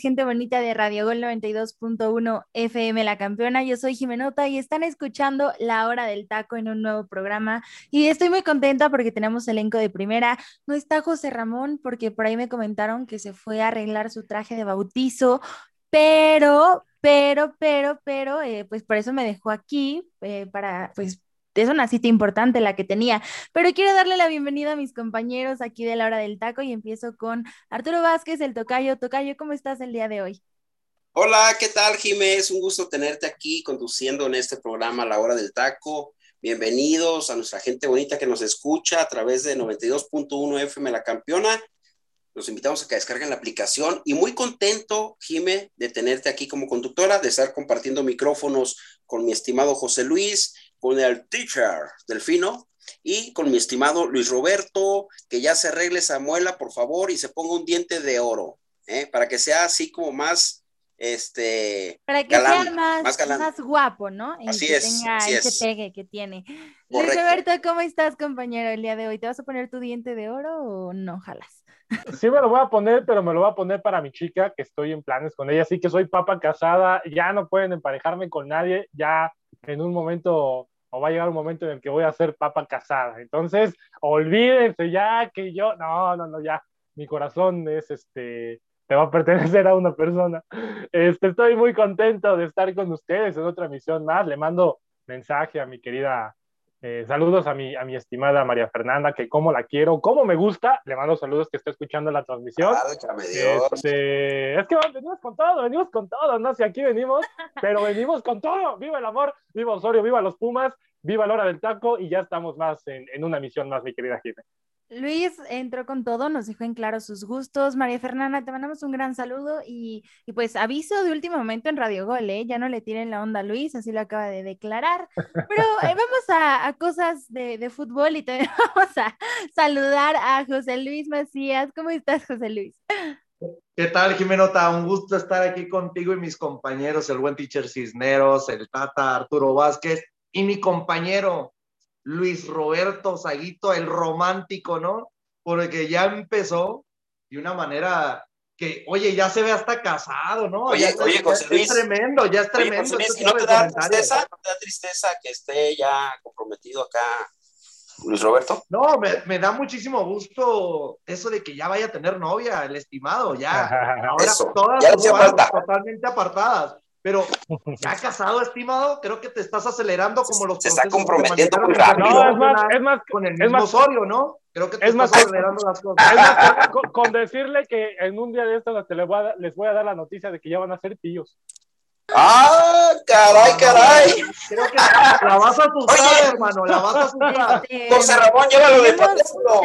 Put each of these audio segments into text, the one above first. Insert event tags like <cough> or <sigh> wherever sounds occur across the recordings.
Gente bonita de Radio Gol 92.1 FM La Campeona. Yo soy Jimenota y están escuchando La Hora del Taco en un nuevo programa. Y estoy muy contenta porque tenemos elenco de primera. No está José Ramón porque por ahí me comentaron que se fue a arreglar su traje de bautizo, pero, pero, pero, pero, eh, pues por eso me dejó aquí eh, para, pues es una cita importante la que tenía, pero quiero darle la bienvenida a mis compañeros aquí de la hora del taco y empiezo con Arturo Vázquez, el tocayo. Tocayo, ¿cómo estás el día de hoy? Hola, ¿qué tal, Jimé? Es un gusto tenerte aquí conduciendo en este programa La Hora del Taco. Bienvenidos a nuestra gente bonita que nos escucha a través de 92.1 FM La Campeona. Los invitamos a que descarguen la aplicación y muy contento, Jime, de tenerte aquí como conductora, de estar compartiendo micrófonos con mi estimado José Luis, con el teacher Delfino y con mi estimado Luis Roberto, que ya se arregle esa muela, por favor, y se ponga un diente de oro, ¿eh? para que sea así como más, este, Para que galán, sea más, más galán. más guapo, ¿no? Y Así que es, tenga así ese es. pegue que tiene. Luis. Roberto, ¿cómo estás, compañero, el día de hoy? ¿Te vas a poner tu diente de oro o no jalas? Sí me lo voy a poner, pero me lo voy a poner para mi chica, que estoy en planes con ella, así que soy papa casada, ya no pueden emparejarme con nadie, ya en un momento, o va a llegar un momento en el que voy a ser papa casada. Entonces, olvídense ya que yo, no, no, no, ya, mi corazón es este, te va a pertenecer a una persona. Este, estoy muy contento de estar con ustedes en otra misión más. Le mando mensaje a mi querida eh, saludos a mi, a mi estimada María Fernanda, que como la quiero, como me gusta. Le mando saludos que está escuchando la transmisión. Este, es que venimos con todo, venimos con todo, no sé, aquí venimos, pero venimos con todo. Viva el amor, viva Osorio, viva los Pumas, viva la hora del taco y ya estamos más en, en una misión más, mi querida Jiménez. Luis entró con todo, nos dejó en claro sus gustos. María Fernanda, te mandamos un gran saludo y, y pues aviso de último momento en Radio Gol, ¿eh? Ya no le tiren la onda a Luis, así lo acaba de declarar. Pero <laughs> eh, vamos a, a cosas de, de fútbol y también <laughs> vamos a saludar a José Luis Macías. ¿Cómo estás, José Luis? ¿Qué tal, Jimenota? Un gusto estar aquí contigo y mis compañeros, el buen teacher Cisneros, el Tata Arturo Vázquez y mi compañero Luis Roberto Saguito, el romántico, ¿no? Porque ya empezó de una manera que, oye, ya se ve hasta casado, ¿no? Oye, Ya oye, José Luis. Es tremendo, ya es tremendo. Luis, ¿y no te da tristeza? ¿No te da tristeza que esté ya comprometido acá Luis Roberto? No, me, me da muchísimo gusto eso de que ya vaya a tener novia, el estimado, ya. <laughs> Ahora Eso, todas ya hacía falta. totalmente apartadas. Pero <laughs> ya casado, estimado, creo que te estás acelerando como los Se está comprometiendo muy rápido. No, es más, es más, con el es mismo más- Osorio, ¿no? Creo que te es más- acelerando las cosas. es más, <laughs> con, decirle que en un día de estos te les voy, a, dar- les voy a dar la noticia de que ya van a ser tíos. ¡Ah, caray, caray! Creo que la vas a asustar, Oye. hermano, la vas a asustar. <laughs> Este, José Ramón, llévalo de tenemos.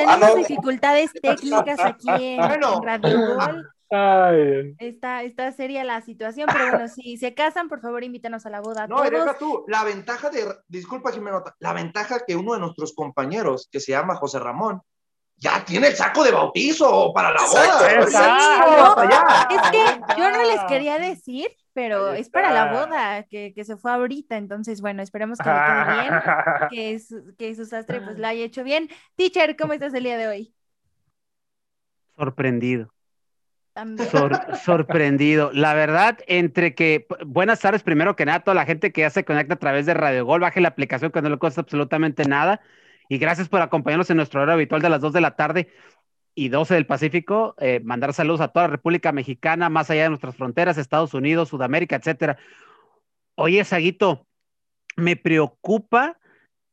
Ah, dificultades técnicas aquí en, Bueno. en Radio Gol. Ay, Está, está seria la situación, pero bueno, si se casan, por favor, invítanos a la boda. No, deja tú, la ventaja de, disculpa Jimenota, la ventaja que uno de nuestros compañeros, que se llama José Ramón, ya tiene el saco de bautizo para la boda. exacto. Es que yo no les quería decir, pero es para la boda que, que se fue ahorita, entonces bueno, esperemos que le quede bien, <laughs> que, su- que su sastre pues lo haya hecho bien. Teacher, ¿cómo estás el día de hoy? Sorprendido, Sorprendido. La verdad, entre que, buenas tardes primero que nada, a toda la gente que ya se conecta a través de Radio Gol, baje la aplicación que no le cuesta absolutamente nada. Y gracias por acompañarnos en nuestro hora habitual de las 2 de la tarde. y 12 del Pacífico, eh, mandar saludos a toda la República Mexicana, más allá de nuestras fronteras, Estados Unidos, Sudamérica, etcétera. Oye, Saguito, me preocupa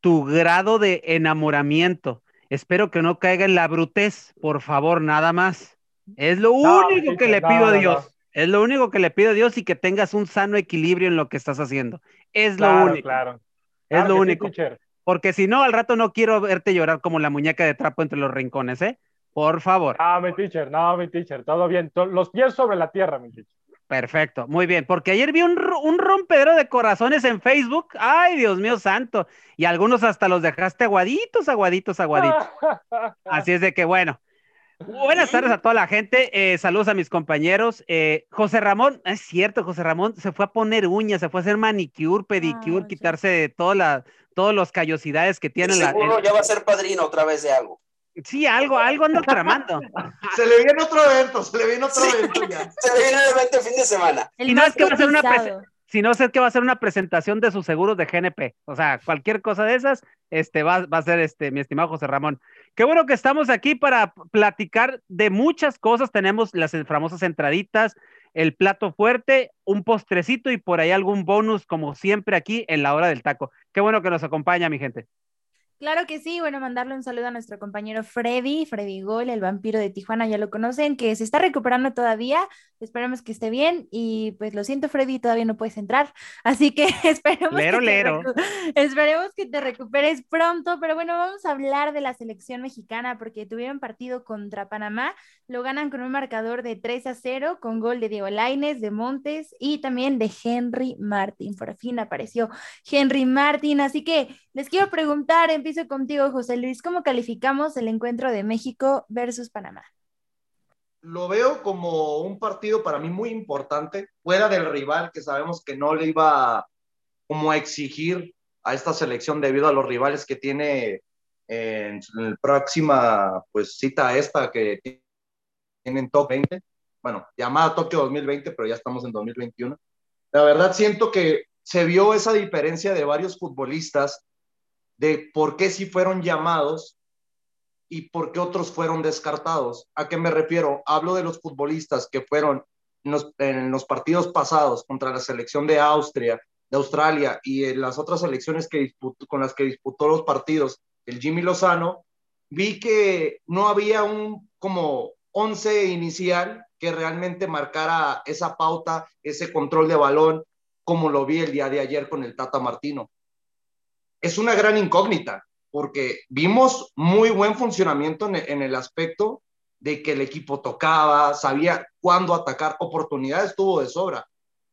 tu grado de enamoramiento. Espero que no caiga en la brutez, por favor, nada más. Es lo único que le pido a Dios. Es lo único que le pido a Dios y que tengas un sano equilibrio en lo que estás haciendo. Es lo único. Claro. Es lo único. Porque si no, al rato no quiero verte llorar como la muñeca de trapo entre los rincones, ¿eh? Por favor. Ah, mi teacher, no, mi teacher, todo bien. Los pies sobre la tierra, mi teacher. Perfecto, muy bien, porque ayer vi un, un rompedero de corazones en Facebook. Ay, Dios mío santo. Y algunos hasta los dejaste aguaditos, aguaditos, aguaditos. <laughs> Así es de que, bueno, Buenas tardes a toda la gente. Eh, saludos a mis compañeros. Eh, José Ramón, es cierto, José Ramón se fue a poner uñas, se fue a hacer manicure, pedicure, quitarse de todas las todos los callosidades que tiene. Seguro ya va a ser padrino otra vez de algo. Sí, algo, algo anda tramando. <laughs> se le viene otro evento, se le viene otro evento ya. Se le viene el evento el fin de semana. y no es que va a ser una si no sé que va a ser una presentación de sus seguros de GNP. O sea, cualquier cosa de esas, este, va, va, a ser este, mi estimado José Ramón. Qué bueno que estamos aquí para platicar de muchas cosas. Tenemos las famosas entraditas, el plato fuerte, un postrecito y por ahí algún bonus, como siempre aquí en la hora del taco. Qué bueno que nos acompaña, mi gente. Claro que sí, bueno, mandarle un saludo a nuestro compañero Freddy, Freddy Gol, el vampiro de Tijuana, ya lo conocen, que se está recuperando todavía, esperemos que esté bien y pues lo siento Freddy, todavía no puedes entrar, <laughs> así que <laughs> esperemos, que, Te esperemos que te recuperes pronto, pero bueno, vamos a hablar de la selección mexicana porque tuvieron partido contra Panamá, lo ganan con un marcador de 3 a 0 con gol de Diego Laines, de Montes y también de Henry Martin, por fin apareció Henry Martin, así que les quiero preguntar, empiezo contigo, José Luis, ¿cómo calificamos el encuentro de México versus Panamá? Lo veo como un partido para mí muy importante, fuera del rival que sabemos que no le iba como a exigir a esta selección debido a los rivales que tiene en la próxima pues cita esta que tienen top 20, bueno, llamada Tokio 2020, pero ya estamos en 2021. La verdad siento que se vio esa diferencia de varios futbolistas de por qué sí fueron llamados y por qué otros fueron descartados. ¿A qué me refiero? Hablo de los futbolistas que fueron en los, partidos pasados contra la selección de Austria, de Australia y en las otras selecciones que con las que disputó los partidos, el Jimmy Lozano, vi que no había un como 11 inicial que realmente marcara esa pauta, ese control de balón, como lo vi el día de ayer con el Tata Martino es una gran incógnita, porque vimos muy buen funcionamiento en, el aspecto de que el equipo tocaba, sabía cuándo atacar, oportunidades tuvo de sobra.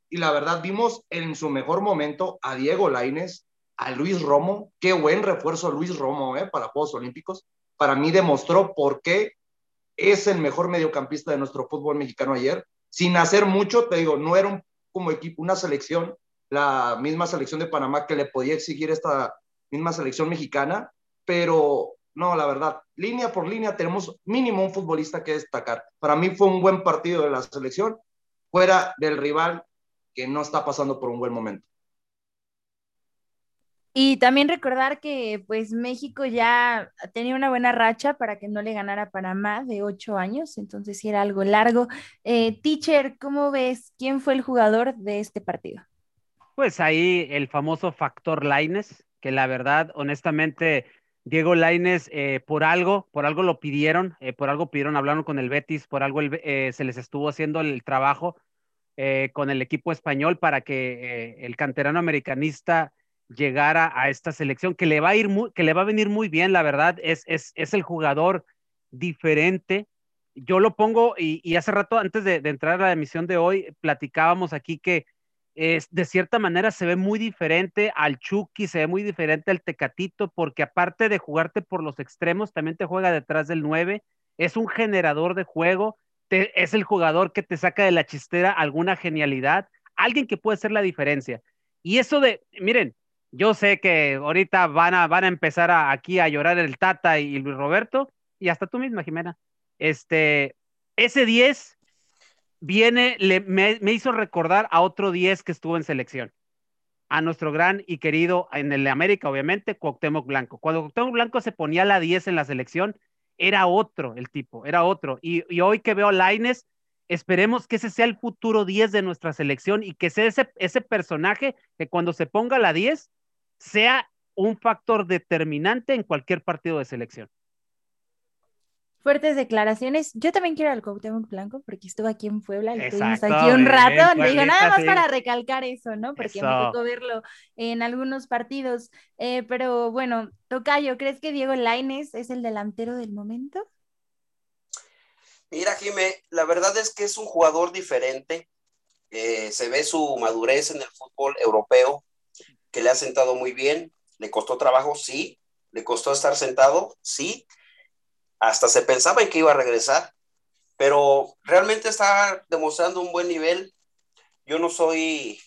Y la verdad, vimos en su mejor momento a Diego Laines, a Luis Romo, qué buen refuerzo Luis Romo ¿eh? para Juegos Olímpicos. Para mí demostró por qué es el mejor mediocampista de nuestro fútbol mexicano ayer. Sin hacer mucho, te digo, no era como equipo, una selección, la misma selección de Panamá que le podía exigir esta misma selección mexicana, pero no, la verdad, línea por línea tenemos mínimo un futbolista que destacar. Para mí fue un buen partido de la selección, fuera del rival que no está pasando por un buen momento. Y también recordar que pues México ya tenía una buena racha para que no le ganara a Panamá de ocho años, entonces sí era algo largo. Eh, teacher, ¿cómo ves quién fue el jugador de este partido? Pues ahí el famoso factor Laines, que la verdad, honestamente, Diego Laines, eh, por algo, por algo lo pidieron, eh, por algo pidieron, hablaron con el Betis, por algo eh, se les estuvo haciendo el trabajo con el equipo español para que el canterano americanista llegara a esta selección, que le va a ir que le va a venir muy bien, la verdad, es, es, es el jugador diferente. Yo lo pongo, y, hace rato, antes de, de entrar a la emisión de hoy, platicábamos aquí que es, de cierta manera se ve muy diferente al Chucky, se ve muy diferente al Tecatito, porque aparte de jugarte por los extremos, también te juega detrás del 9, es un generador de juego, es el jugador que te saca de la chistera alguna genialidad, alguien que puede ser la diferencia. Y eso de, miren, yo sé que ahorita van a, van a empezar aquí a llorar el Tata y Luis Roberto, y hasta tú misma, Jimena. Este, ese 10 viene, me, hizo recordar a otro 10 que estuvo en selección, a nuestro gran y querido en el América, obviamente, Cuauhtémoc Blanco. Cuando Cuauhtémoc Blanco se ponía la 10 en la selección, era otro el tipo, era otro. Y, hoy que veo a Laines, esperemos que ese sea el futuro 10 de nuestra selección y que sea ese, ese personaje que cuando se ponga la 10 sea un factor determinante en cualquier partido de selección. Fuertes declaraciones. Yo también quiero al Cuauhtémoc Blanco porque estuve aquí en Puebla y estuvimos aquí un rato. digo, nada más para recalcar eso, ¿no? Porque me tocó verlo en algunos partidos. Eh, pero bueno, Tocayo, ¿crees que Diego Laines es el delantero del momento? Mira, Jimé, la verdad es que es un jugador diferente. Eh, se ve su madurez en el fútbol europeo, que le ha sentado muy bien. Le costó trabajo, sí. Le costó estar sentado, sí hasta se pensaba en que iba a regresar, pero realmente está demostrando un buen nivel. Yo no soy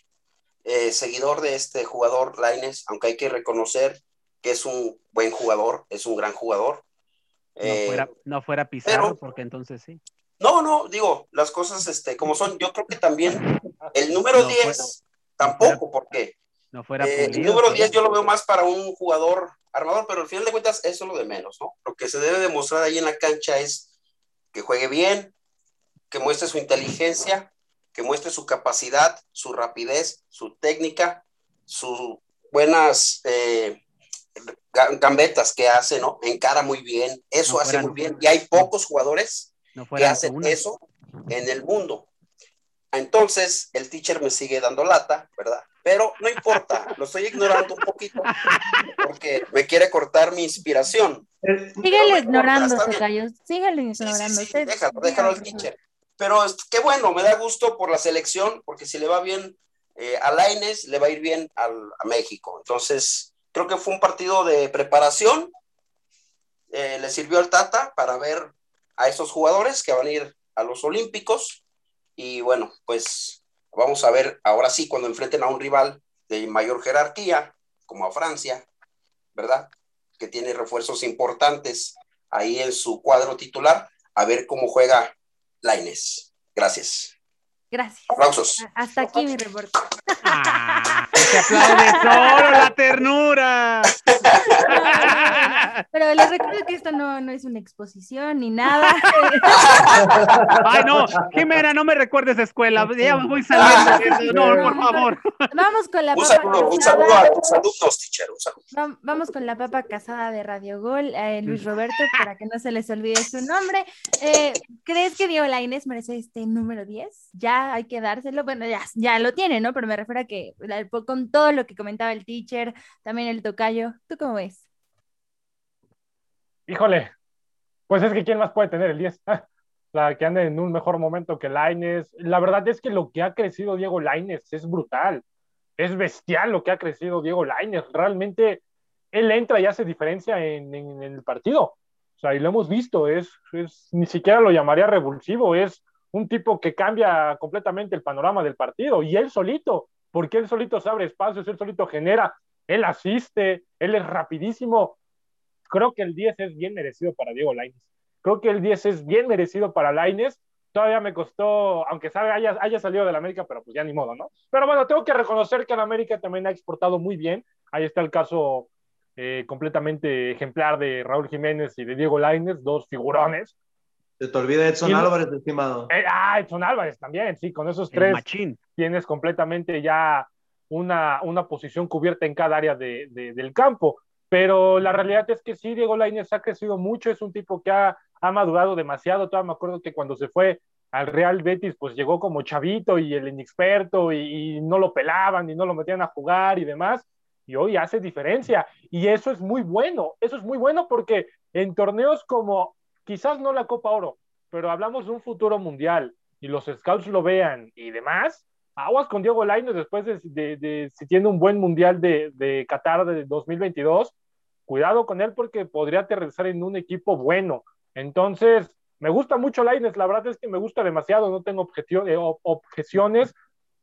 eh, seguidor de este jugador Laines, aunque hay que reconocer que es un buen jugador, es un gran jugador. No eh, fuera, no fuera Pizarro, porque entonces sí. No, no, digo, las cosas este, como son. Yo creo que también el número 10, tampoco, porque no fuera eh, el número 10 yo lo veo más para un jugador armador, pero al final de cuentas eso es lo de menos, ¿no? Lo que se debe demostrar ahí en la cancha es que juegue bien, que muestre su inteligencia, que muestre su capacidad, su rapidez, su técnica, sus buenas eh, gambetas que hace, ¿no? Encara muy bien, eso hace muy bien. Y hay pocos jugadores que hacen eso en el mundo. Entonces, el teacher me sigue dando lata, ¿verdad? Pero no importa, lo estoy ignorando un poquito porque me quiere cortar mi inspiración. Síguelo ignorando, Tocayo, síguelo ignorando. déjalo, déjalo al teacher. Pero qué bueno, me da gusto por la selección, porque si le va bien eh, a Laines, le va a ir bien a México. Entonces, creo que fue un partido de preparación. Eh, le sirvió al Tata para ver a esos jugadores que van a ir a los Olímpicos. Y bueno, pues Vamos a ver ahora sí cuando enfrenten a un rival de mayor jerarquía, como a Francia, ¿verdad? Que tiene refuerzos importantes ahí en su cuadro titular, a ver cómo juega Laines. Gracias. Gracias. Aplausos. Hasta aquí mi reporte. Ah, se aplaude solo la ternura. <laughs> Pero les recuerdo que esto no, no, es una exposición ni nada. <laughs> Ay, no, Jimena, no me recuerdes escuela. Ya voy saliendo. No, por favor. Vamos con la un papa saludo, un saludo a tus alumnos, teacher. Un saludo. Vamos con la papa casada de Radio Gol, eh, Luis Roberto, para que no se les olvide su nombre. Eh, ¿Crees que Diego Lainez merece este número 10? Ya hay que dárselo. Bueno, ya, ya lo tiene, ¿no? Pero me refiero a que con todo lo que comentaba el teacher, también el tocayo, ¿tú cómo ves? Híjole, pues es que ¿quién más puede tener el 10? <laughs> la que ande en un mejor momento que Laines. La verdad es que lo que ha crecido Diego Laines es brutal. Es bestial lo que ha crecido Diego Laines. Realmente él entra y hace diferencia en, el partido. O sea, y lo hemos visto, es, es, ni siquiera lo llamaría revulsivo, es un tipo que cambia completamente el panorama del partido y él solito, porque él solito se abre espacios, él solito genera, él asiste, él es rapidísimo. Creo que el 10 es bien merecido para Diego Lainez. Creo que el 10 es bien merecido para Lainez. Todavía me costó, aunque sabe, haya, haya salido de la América, pero pues ya ni modo, ¿no? Pero bueno, tengo que reconocer que en América también ha exportado muy bien. Ahí está el caso eh, completamente ejemplar de Raúl Jiménez y de Diego Lainez, dos figurones se te olvida Edson Álvarez, estimado. Eh, ah, Edson Álvarez también, sí, con esos tres tienes completamente ya una, una posición cubierta en cada área de, del campo. Pero la realidad es que sí, Diego Lainez ha crecido mucho, es un tipo que ha, ha madurado demasiado. Todavía me acuerdo que cuando se fue al Real Betis, pues llegó como chavito y el inexperto y, y no lo pelaban y no lo metían a jugar y demás. Y hoy hace diferencia. Y eso es muy bueno, eso es muy bueno porque en torneos como quizás no la Copa Oro, pero hablamos de un futuro mundial y los scouts lo vean y demás, aguas con Diego Lainez después de, si tiene un buen mundial de, de, Qatar de 2022, cuidado con él porque podría aterrizar en un equipo bueno. Entonces, me gusta mucho Lainez, la verdad es que me gusta demasiado, no tengo eh, objeciones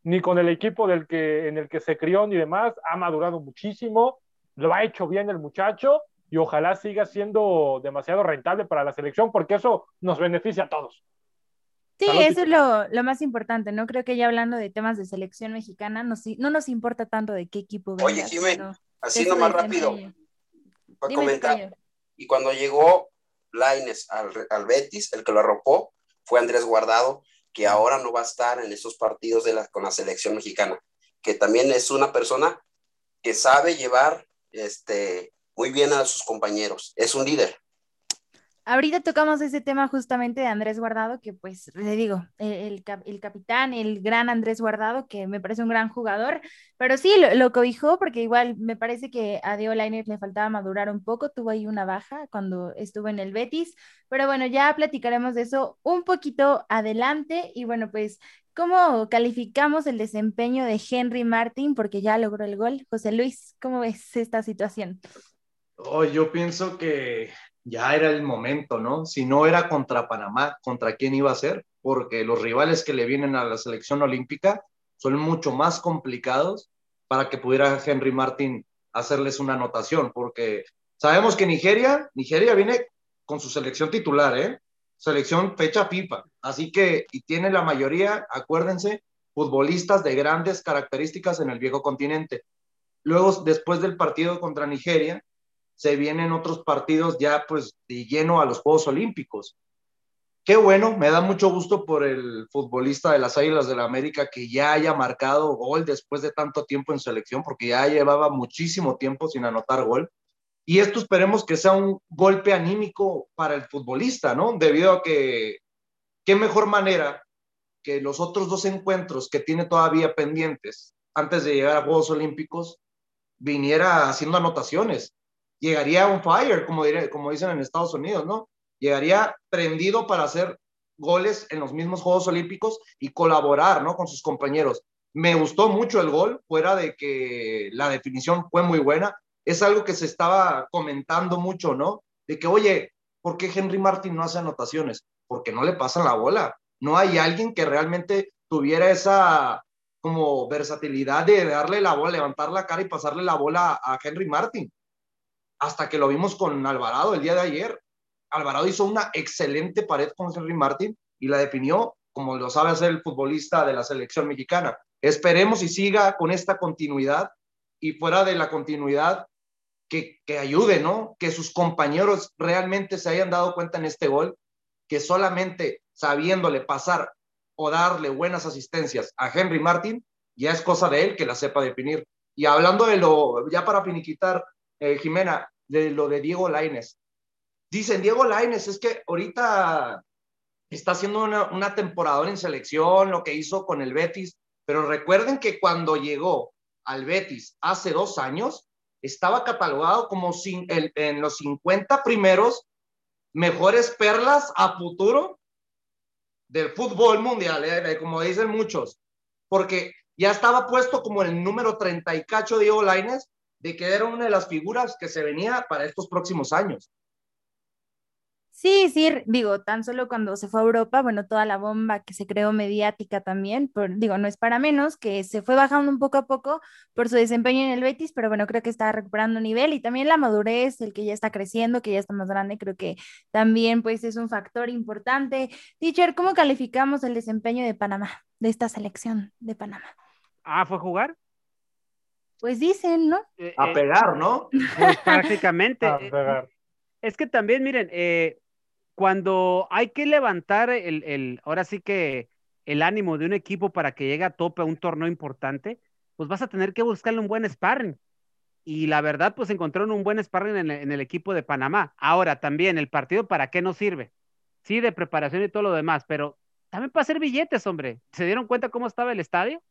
ni con el equipo del que, en el que se crió ni demás, ha madurado muchísimo, lo ha hecho bien el muchacho y ojalá siga siendo demasiado rentable para la selección porque eso nos beneficia a todos. Sí, eso es lo, más importante, ¿no? Creo que ya hablando de temas de selección mexicana, no nos importa tanto de qué equipo Oye, Jimé, así nomás rápido, para comentar. Y cuando llegó Laines al, al Betis, el que lo arropó fue Andrés Guardado, que ahora no va a estar en esos partidos de la, con la selección mexicana, que también es una persona que sabe llevar este, muy bien a sus compañeros, es un líder. Ahorita tocamos ese tema justamente de Andrés Guardado, que pues le digo, el, el, capitán, el gran Andrés Guardado, que me parece un gran jugador, pero sí, lo, lo cobijó porque igual me parece que a Lainez le faltaba madurar un poco, tuvo ahí una baja cuando estuvo en el Betis, pero bueno, ya platicaremos de eso un poquito adelante y bueno, pues ¿Cómo calificamos el desempeño de Henry Martin? Porque ya logró el gol. José Luis, ¿cómo ves esta situación? Oh, yo pienso que ya era el momento, ¿no? Si no era contra Panamá, ¿contra quién iba a ser? Porque los rivales que le vienen a la selección olímpica son mucho más complicados para que pudiera Henry Martin hacerles una anotación, porque sabemos que Nigeria, Nigeria viene con su selección titular, ¿eh? Selección fecha pipa. Así que, y tiene la mayoría, acuérdense, futbolistas de grandes características en el viejo continente. Luego, después del partido contra Nigeria, se vienen otros partidos ya pues de lleno a los Juegos Olímpicos. Qué bueno, me da mucho gusto por el futbolista de las Águilas de la América que ya haya marcado gol después de tanto tiempo en selección, porque ya llevaba muchísimo tiempo sin anotar gol. Y esto esperemos que sea un golpe anímico para el futbolista, ¿no? Debido a que, qué mejor manera que los otros dos encuentros que tiene todavía pendientes antes de llegar a Juegos Olímpicos viniera haciendo anotaciones llegaría un fire, como, como dicen en Estados Unidos, ¿no? Llegaría prendido para hacer goles en los mismos Juegos Olímpicos y colaborar, ¿no? Con sus compañeros. Me gustó mucho el gol, fuera de que la definición fue muy buena. Es algo que se estaba comentando mucho, ¿no? De que, oye, ¿por qué Henry Martin no hace anotaciones? Porque no le pasan la bola. No hay alguien que realmente tuviera esa como versatilidad de darle la bola, levantar la cara y pasarle la bola a Henry Martin hasta que lo vimos con Alvarado el día de ayer. Alvarado hizo una excelente pared con Henry Martin y la definió como lo sabe hacer el futbolista de la selección mexicana. Esperemos y siga con esta continuidad y fuera de la continuidad que, que ayude, ¿no? Que sus compañeros realmente se hayan dado cuenta en este gol, que solamente sabiéndole pasar o darle buenas asistencias a Henry Martin, ya es cosa de él que la sepa definir. Y hablando de lo, ya para finiquitar, eh, Jimena, de lo de Diego Laines. Dicen, Diego Laines, es que ahorita está haciendo una, temporada en selección, lo que hizo con el Betis, pero recuerden que cuando llegó al Betis hace dos años, estaba catalogado como sin, el, en los 50 primeros mejores perlas a futuro del fútbol mundial, eh, como dicen muchos, porque ya estaba puesto como el número 30 y cacho Diego Laines de que era una de las figuras que se venía para estos próximos años. Sí, sí, digo, tan solo cuando se fue a Europa, bueno, toda la bomba que se creó mediática también, digo, no es para menos, que se fue bajando un poco a poco por su desempeño en el Betis, pero bueno, creo que está recuperando nivel y también la madurez, el que ya está creciendo, que ya está más grande, creo que también pues es un factor importante. Teacher, ¿cómo calificamos el desempeño de Panamá, de esta selección de Panamá? Ah, ¿fue a jugar? Pues dicen, ¿no? Eh, a eh, pegar, ¿no? Pues prácticamente. Es que también, miren, eh, cuando hay que levantar el, el, ahora sí que el ánimo de un equipo para que llegue a tope a un torneo importante, pues vas a tener que buscarle un buen sparring. Y la verdad, pues encontraron un buen sparring en el, en el equipo de Panamá. Ahora, también, el partido, ¿para qué nos sirve? Sí, de preparación y todo lo demás, pero también para hacer billetes, hombre. ¿Se dieron cuenta cómo estaba el estadio?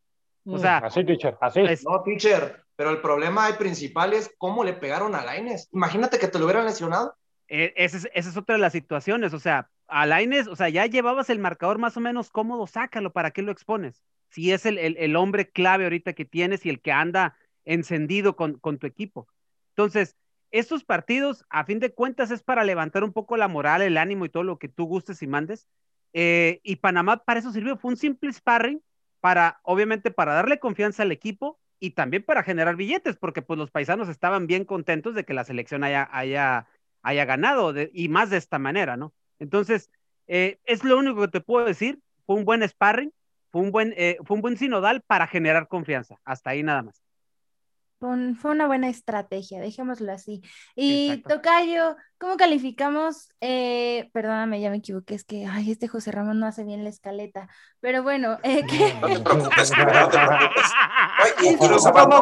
O sea, así, teacher, así. No, teacher, pero el problema principal es cómo le pegaron a Laines. Imagínate que te lo hubieran lesionado. Eh, esa, es, esa, es, otra de las situaciones. O sea, a Laines, o sea, ya llevabas el marcador más o menos cómodo, sácalo, ¿para qué lo expones? Si es el, el, el hombre clave ahorita que tienes y el que anda encendido con, con tu equipo. Entonces, estos partidos, a fin de cuentas, es para levantar un poco la moral, el ánimo y todo lo que tú gustes y mandes. Eh, y Panamá para eso sirvió, fue un simple sparring para, obviamente, para darle confianza al equipo y también para generar billetes, porque pues los paisanos estaban bien contentos de que la selección haya, haya, haya ganado y más de esta manera, ¿no? Entonces, eh, es lo único que te puedo decir, fue un buen sparring, fue un buen, eh, fue un buen sinodal para generar confianza, hasta ahí nada más. Fue una buena estrategia, dejémoslo así. Y Tocayo, ¿cómo calificamos? Eh, perdóname, ya me equivoqué, es que ay, este José Ramón no hace bien la escaleta, pero bueno, <laughs> eh, ¿qué? <laughs> <laughs> no te preocupes, no te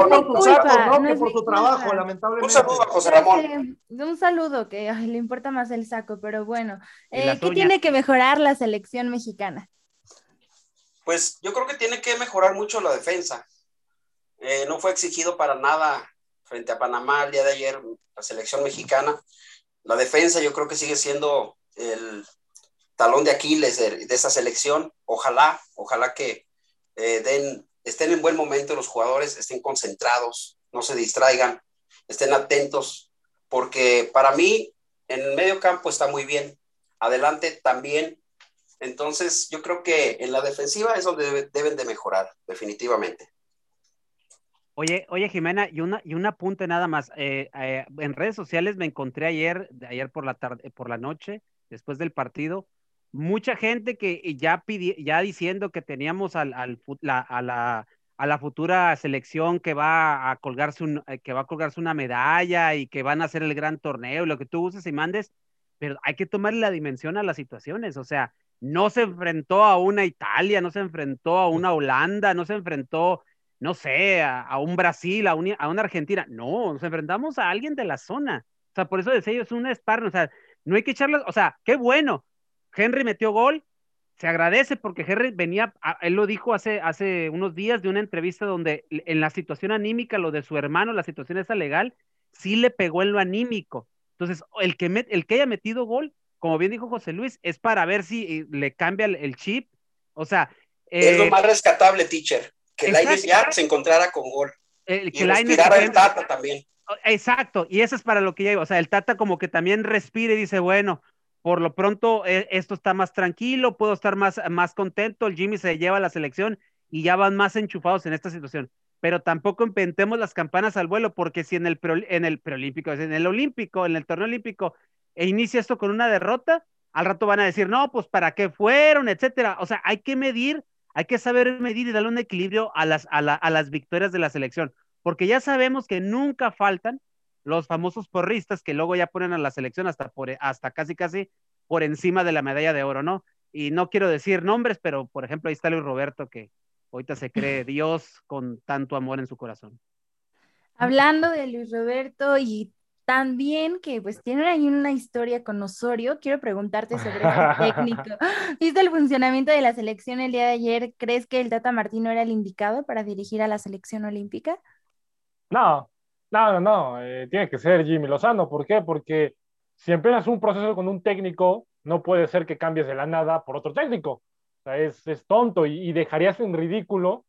preocupes. por su trabajo, lamentablemente. Un saludo a José Ramón. Este, un saludo, que le importa más el saco, pero bueno, eh, ¿qué tiene que mejorar la selección mexicana? Pues yo creo que tiene que mejorar mucho la defensa eh, no fue exigido para nada frente a Panamá el día de ayer, la selección mexicana. La defensa yo creo que sigue siendo el talón de Aquiles de, esa selección. Ojalá, ojalá que eh, den, estén en buen momento los jugadores, estén concentrados, no se distraigan, estén atentos, porque para mí en el medio campo está muy bien, adelante también. Entonces yo creo que en la defensiva es donde deben de mejorar, definitivamente. Oye, oye, Jimena, y una, y un apunte nada más. Eh, eh, en redes sociales me encontré ayer, ayer por la tarde, por la noche, después del partido, mucha gente que ya pidi, ya diciendo que teníamos al, al la, a, la, a la futura selección que va a colgarse un, eh, que va a colgarse una medalla y que van a hacer el gran torneo, lo que tú uses y mandes, pero hay que tomarle la dimensión a las situaciones. O sea, no se enfrentó a una Italia, no se enfrentó a una Holanda, no se enfrentó no sé, a, un Brasil, a, a, una Argentina. No, nos enfrentamos a alguien de la zona. O sea, por eso decía yo, es un sparring. O sea, no hay que echarle, o sea, qué bueno. Henry metió gol, se agradece porque Henry venía, él lo dijo hace, hace unos días de una entrevista donde en la situación anímica, lo de su hermano, la situación esa legal, sí le pegó en lo anímico. Entonces, el que, el que haya metido gol, como bien dijo José Luis, es para ver si eh, le cambia el, chip. O sea... es lo eh, más rescatable, teacher que Lainez ya se encontrara con gol. El, que y el Tata también. Exacto, y eso es para lo que ya iba. O sea, el Tata como que también respira y dice, bueno, por lo pronto eh, esto está más tranquilo, puedo estar más, más contento, el Jimmy se lleva la selección y ya van más enchufados en esta situación. Pero tampoco inventemos las campanas al vuelo, porque si en el, en el preolímpico, en el olímpico, en el torneo olímpico, e inicia esto con una derrota, al rato van a decir, no, pues para qué fueron, etcétera. O sea, hay que medir hay que saber medir y darle un equilibrio a las, a, las victorias de la selección, porque ya sabemos que nunca faltan los famosos porristas que luego ya ponen a la selección hasta, por, hasta casi, casi por encima de la medalla de oro, ¿no? Y no quiero decir nombres, pero por ejemplo ahí está Luis Roberto, que ahorita se cree Dios con tanto amor en su corazón. Hablando de Luis Roberto y también que pues tienen ahí una historia con Osorio, quiero preguntarte sobre este técnico. <laughs> ¿Viste el funcionamiento de la selección el día de ayer? ¿Crees que el Tata Martino era el indicado para dirigir a la selección olímpica? No, no, no, no. Eh, tiene que ser Jimmy Lozano. ¿Por qué? Porque si empiezas un proceso con un técnico, no puede ser que cambies de la nada por otro técnico. O sea, es, es tonto y, dejarías en ridículo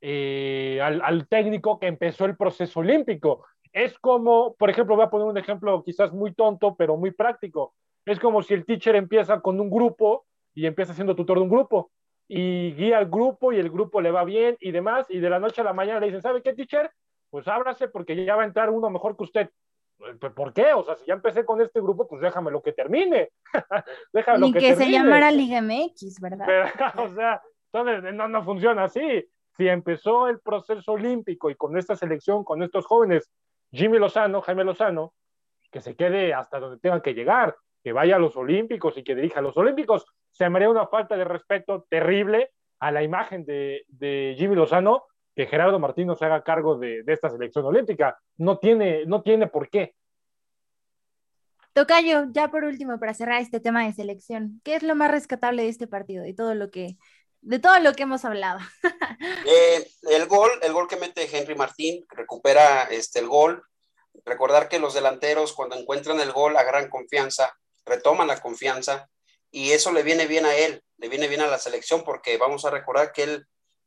eh, al, al técnico que empezó el proceso olímpico es como, por ejemplo, voy a poner un ejemplo quizás muy tonto, pero muy práctico. Es como si el teacher empieza con un grupo y empieza siendo tutor de un grupo y guía al grupo y el grupo le va bien y demás, y de la noche a la mañana le dicen, ¿sabe qué, teacher? Pues ábrase porque ya va a entrar uno mejor que usted. Pues, ¿Por qué? O sea, si ya empecé con este grupo, pues déjame lo que termine. <laughs> déjame Ni que, se llamara Liga MX, ¿verdad? <laughs> o sea, entonces no, no funciona así. Si empezó el proceso olímpico y con esta selección, con estos jóvenes, Jimmy Lozano, Jaime Lozano, que se quede hasta donde tenga que llegar, que vaya a los Olímpicos y que dirija a los Olímpicos. Se me haría una falta de respeto terrible a la imagen de, Jimmy Lozano que Gerardo Martino se haga cargo de, esta selección olímpica. No tiene, no tiene por qué. Tocayo, ya por último, para cerrar este tema de selección, ¿qué es lo más rescatable de este partido y todo lo que, de todo lo que hemos hablado. <laughs> Eh, el gol, el gol que mete Henry Martín, recupera este, el gol. Recordar que los delanteros cuando encuentran el gol a gran confianza, retoman la confianza y eso le viene bien a él, le viene bien a la selección porque vamos a recordar que él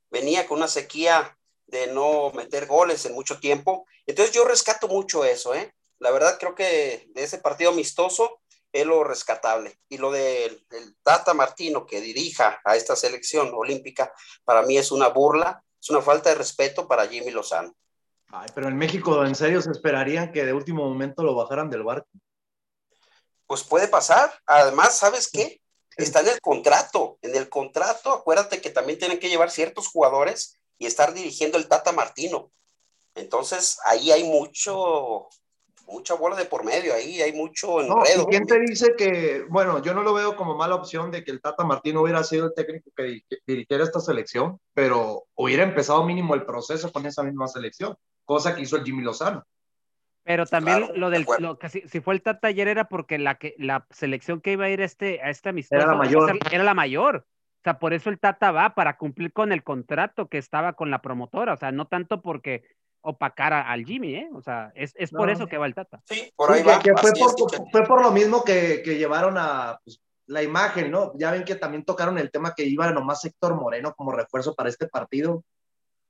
venía con una sequía de no meter goles en mucho tiempo. Entonces yo rescato mucho eso, ¿eh? La verdad creo que de ese partido amistoso es lo rescatable. Y lo del Tata Martino que dirija a esta selección olímpica, para mí es una burla, es una falta de respeto para Jimmy Lozano. Ay, pero en México, ¿en serio se esperarían que de último momento lo bajaran del barco? Pues puede pasar. Además, ¿sabes qué? Está en el contrato. En el contrato, acuérdate que también tienen que llevar ciertos jugadores y estar dirigiendo el Tata Martino. Entonces, ahí hay mucho, mucha bola de por medio, ahí hay mucho enredo. ¿Quién te dice que, bueno, yo no lo veo como mala opción de que el Tata Martino hubiera sido el técnico que dirigiera esta selección, pero hubiera empezado mínimo el proceso con esa misma selección, cosa que hizo el Jimmy Lozano. Pero también lo del, lo, que si, fue el Tata ayer era porque la, que, la selección que iba a ir a este, a este amistoso era la mayor. Era la mayor. O sea, por eso el Tata va, para cumplir con el contrato que estaba con la promotora. O sea, no tanto porque opacar al Jimmy, ¿eh? O sea, es, es por eso que va el Tata. Sí, por ahí va. fue, por, fue, por, lo mismo que, que llevaron a pues, la imagen, ¿no? Ya ven que también tocaron el tema que iba nomás Héctor Moreno como refuerzo para este partido,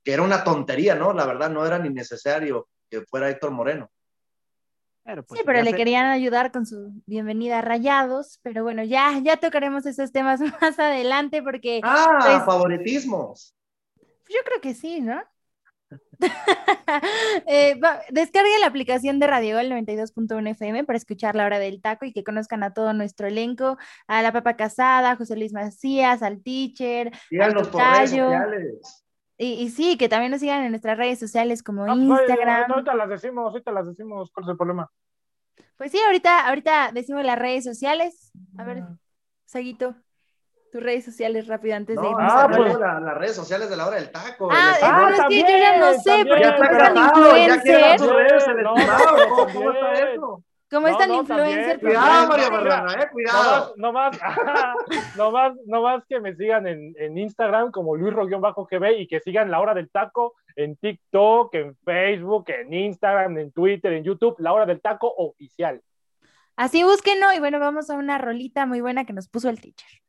que era una tontería, ¿no? La verdad, no era ni necesario que fuera Héctor Moreno. Pues, sí, pero le querían ayudar con su bienvenida a Rayados, pero bueno, ya, ya tocaremos esos temas <laughs> más adelante porque... Ah, pues, favoritismos. Yo creo que sí, ¿no? <laughs> eh, descargue la aplicación de Radio Gol 92.1 FM para escuchar la hora del taco y que conozcan a todo nuestro elenco, a la Papa Casada, a José Luis Macías, al teacher, redes sociales. Y, y, sí, que también nos sigan en nuestras redes sociales como pues, Instagram. No, ahorita las decimos, ahorita las decimos, ¿cuál es el problema? Pues sí, ahorita, ahorita decimos las redes sociales. A ver, Saguito, tus redes sociales rápido antes de irnos ah, pues las redes sociales de la hora del taco. Ah, ah es que yo ya no sé, porque tú eres influencer. ¿Cómo está eso? ¿Cómo es tan influencer? Cuidado, María Barrana, eh, cuidado. No más, <laughs> no más, no más, que me sigan en, en Instagram como luisro-gb y que sigan La Hora del Taco en TikTok, en Facebook, en Instagram, en Twitter, en YouTube, La Hora del Taco oficial. Así búsquenlo y bueno, vamos a una rolita muy buena que nos puso el teacher.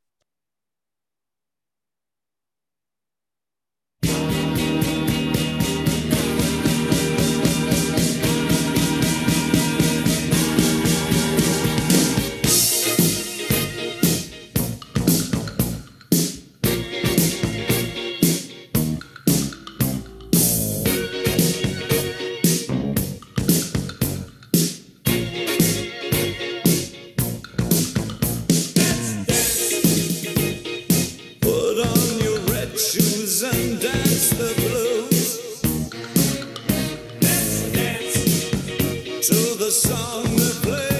song that plays.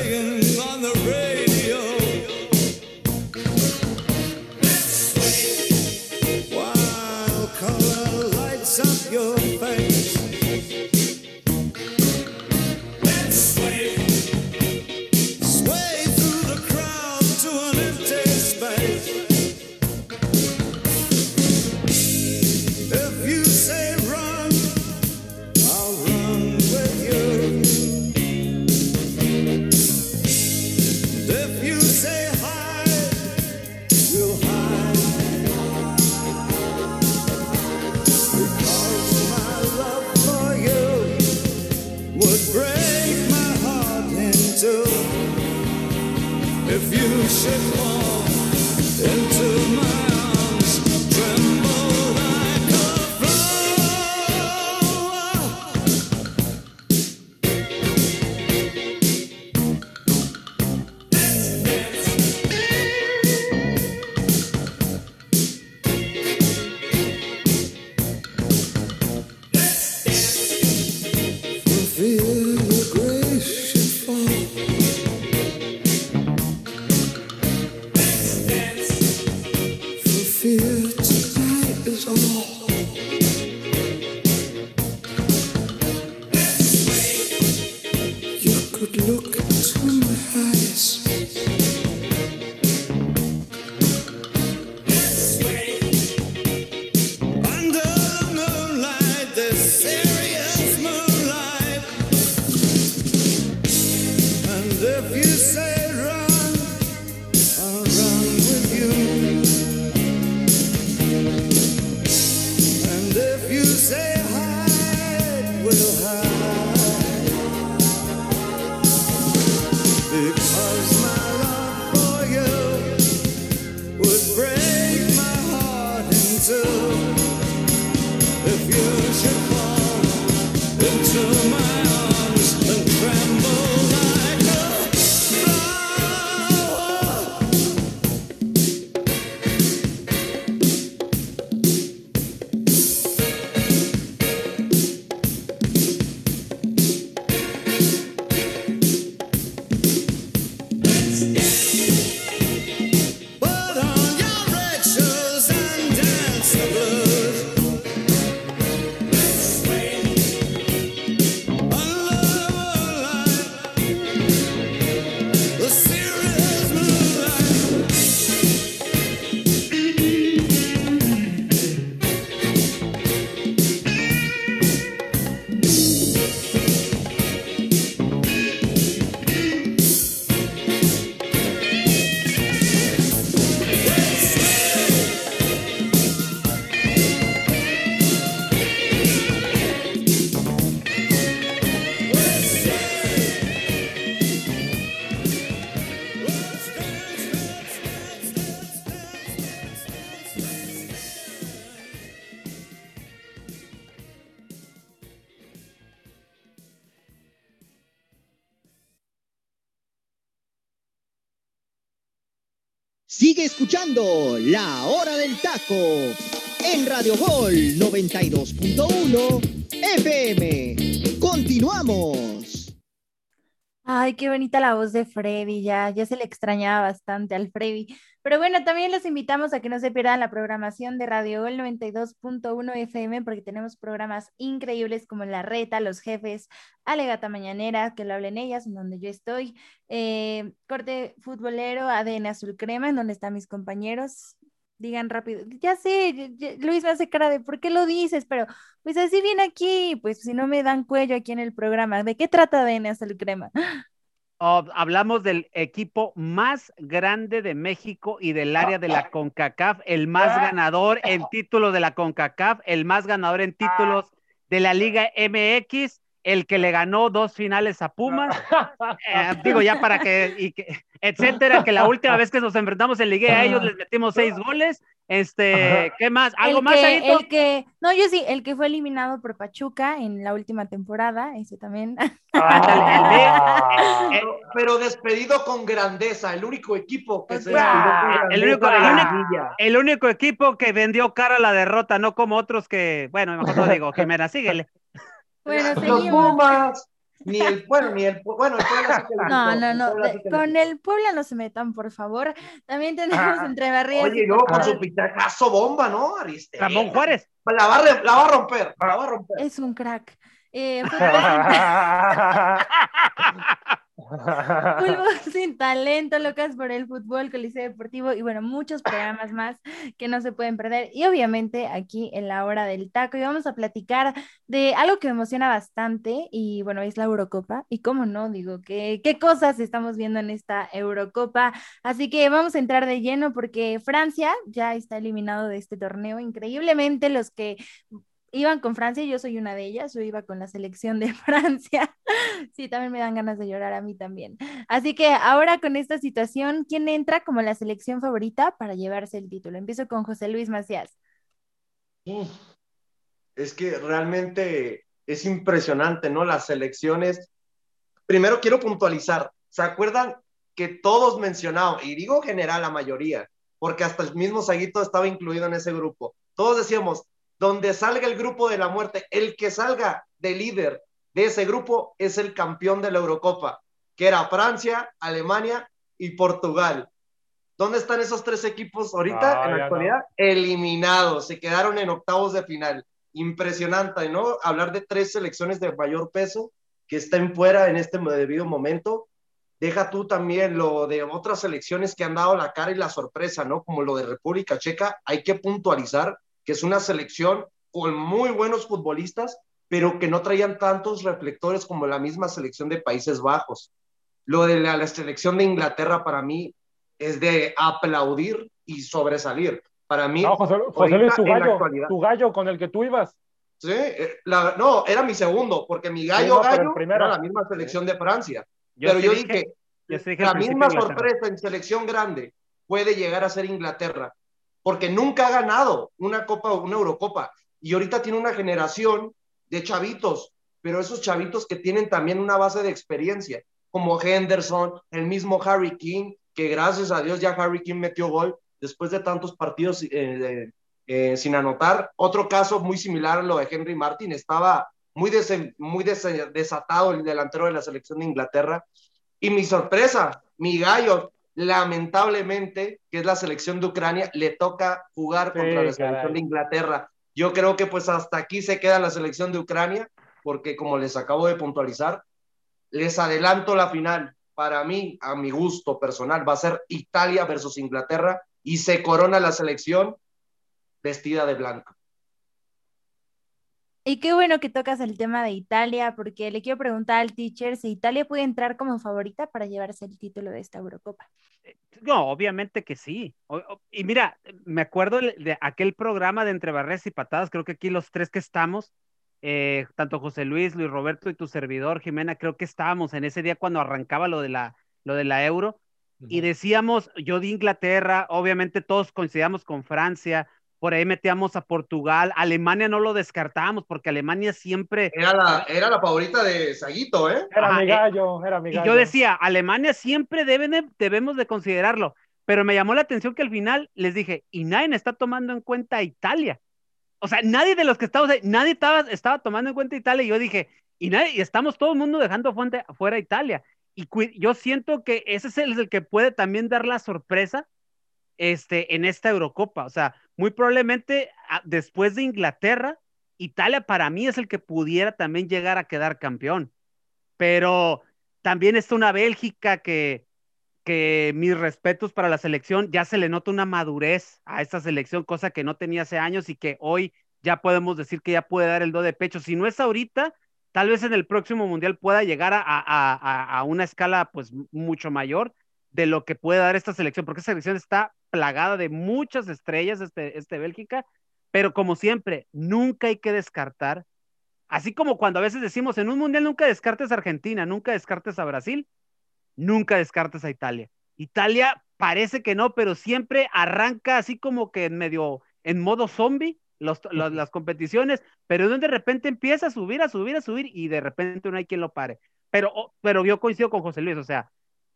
if you should fall into escuchando La Hora del Taco en Radio Gol 92.1 FM. Continuamos. Ay, qué bonita la voz de Freddy, ya, ya se le extrañaba bastante al Freddy. Pero bueno, también los invitamos a que no se pierdan la programación de Radio Gol 92.1 FM porque tenemos programas increíbles como La Reta, Los Jefes, Alegata Mañanera, que lo hablen ellas, en donde yo estoy, eh, Corte Futbolero, ADN Azul Crema, en donde están mis compañeros. Digan rápido, ya sé, Luis me hace cara de ¿por qué lo dices? Pero pues así viene aquí, pues si no me dan cuello aquí en el programa, ¿de qué trata ADN Azul Crema? Hablamos del equipo más grande de México y del área de la CONCACAF, el más ah. ganador en títulos de la CONCACAF, el más ganador en títulos de la Liga MX, el que le ganó dos finales a Pumas, eh, digo ya para que, etcétera, que la última vez que nos enfrentamos en Liga a ellos les metimos seis goles, este, ¿qué más? ¿Algo más, ahí? El que, no, yo sí, el que fue eliminado por Pachuca en la última temporada, ese también. Ah. pero, despedido con grandeza, el único equipo que se el único, el, único, equipo que vendió cara a la derrota, no como otros que, bueno, mejor no digo, Jimena, síguele. Bueno, seguimos. Ni el, bueno, ni el, bueno, el <laughs> Puebla No, no, no, con el Puebla no se metan, por favor. También tenemos entre Barrias. Oye, luego con su pitacazo bomba, ¿no, Ariste? Ramón Juárez. La va, la va a romper, la va a romper. Es un crack. Eh, <laughs> <laughs> <laughs> Sin talento, locas por el fútbol, Coliseo Deportivo y bueno, muchos programas más que no se pueden perder. Y obviamente aquí en la hora del taco y vamos a platicar de algo que me emociona bastante y bueno, es la Eurocopa. Y cómo no, digo, que qué cosas estamos viendo en esta Eurocopa. Así que vamos a entrar de lleno porque Francia ya está eliminado de este torneo. Increíblemente los que iban con Francia, yo soy una de ellas, yo iba con la selección de <laughs> Francia. sí, también me dan ganas de llorar a mí también. Así que ahora con esta situación, ¿quién entra como la selección favorita para llevarse el título? Empiezo con José Luis Macías. Es que realmente es impresionante, ¿no? Las selecciones. Primero quiero puntualizar, ¿se acuerdan que todos mencionaban, y digo general la mayoría, porque hasta el mismo Saguito estaba incluido en ese grupo, todos decíamos, donde salga el grupo de la muerte, el que salga de líder de ese grupo es el campeón de la Eurocopa, que era Francia, Alemania y Portugal. ¿Dónde están esos tres equipos ahorita en la actualidad? Eliminados, se quedaron en octavos de final. Impresionante, ¿no? Hablar de tres selecciones de mayor peso que estén fuera en este debido momento. Deja tú también lo de otras selecciones que han dado la cara y la sorpresa, ¿no? Como lo de República Checa, hay que puntualizar que es una selección con muy buenos futbolistas, pero que no traían tantos reflectores como la misma selección de Países Bajos. Lo de la, selección de Inglaterra para mí es de aplaudir y sobresalir. Para mí, no, José, Luis, tu gallo, tu gallo con el que tú ibas. Sí, eh, no, era mi segundo, porque mi gallo, gallo era la misma selección de Francia. pero yo dije, la misma sorpresa en selección grande puede llegar a ser Inglaterra porque nunca ha ganado una Copa, una Eurocopa. Y ahorita tiene una generación de chavitos, pero esos chavitos que tienen también una base de experiencia, como Henderson, el mismo Harry King, que gracias a Dios ya Harry King metió gol después de tantos partidos eh, eh, sin anotar. Otro caso muy similar a lo de Henry Martin, estaba muy desatado el delantero de la selección de Inglaterra. Y mi sorpresa, mi gallo, lamentablemente, que es la selección de Ucrania, le toca jugar contra la selección de Inglaterra. Yo creo que pues hasta aquí se queda la selección de Ucrania, porque como les acabo de puntualizar, les adelanto la final. Para mí, a mi gusto personal, va a ser Italia versus Inglaterra y se corona la selección vestida de blanco. Y qué bueno que tocas el tema de Italia, porque le quiero preguntar al teacher si Italia puede entrar como favorita para llevarse el título de esta Eurocopa. No, obviamente que sí. y mira, me acuerdo de aquel programa de Entre Barres y Patadas, creo que aquí los tres que estamos, eh, tanto José Luis, Luis Roberto y tu servidor, Jimena, creo que estábamos en ese día cuando arrancaba lo de la, lo de la Euro, y decíamos, yo de Inglaterra, obviamente todos coincidíamos con Francia, por ahí metíamos a Portugal, Alemania no lo descartábamos porque Alemania siempre... Era la, era la favorita de Saguito, ¿eh? Era mi eh, gallo, era mi gallo. Y yo decía, Alemania siempre deben debemos de considerarlo, pero me llamó la atención que al final les dije, y nadie está tomando en cuenta a Italia. O sea, nadie de los que estábamos ahí, nadie estaba, estaba tomando en cuenta a Italia y yo dije, y, nadie, y estamos todo el mundo dejando fuera a Italia. Y yo siento que ese es el, el, que puede también dar la sorpresa este, en esta Eurocopa. O sea, muy probablemente ah, después de Inglaterra, Italia para mí es el que pudiera también llegar a quedar campeón. Pero también está una Bélgica que, que mis respetos para la selección, ya se le nota una madurez a esta selección, cosa que no tenía hace años y que hoy ya podemos decir que ya puede dar el do de pecho. Si no es ahorita, tal vez en el próximo mundial pueda llegar a, a, a, una escala pues mucho mayor de lo que puede dar esta selección, porque esta selección está plagada de muchas estrellas, este, este Bélgica, pero como siempre, nunca hay que descartar, así como cuando a veces decimos en un mundial nunca descartes a Argentina, nunca descartes a Brasil, nunca descartes a Italia. Italia parece que no, pero siempre arranca así como que en medio, en modo zombie, los, las competiciones, pero de repente empieza a subir, a subir, a subir y de repente no hay quien lo pare. Pero, pero yo coincido con José Luis, o sea,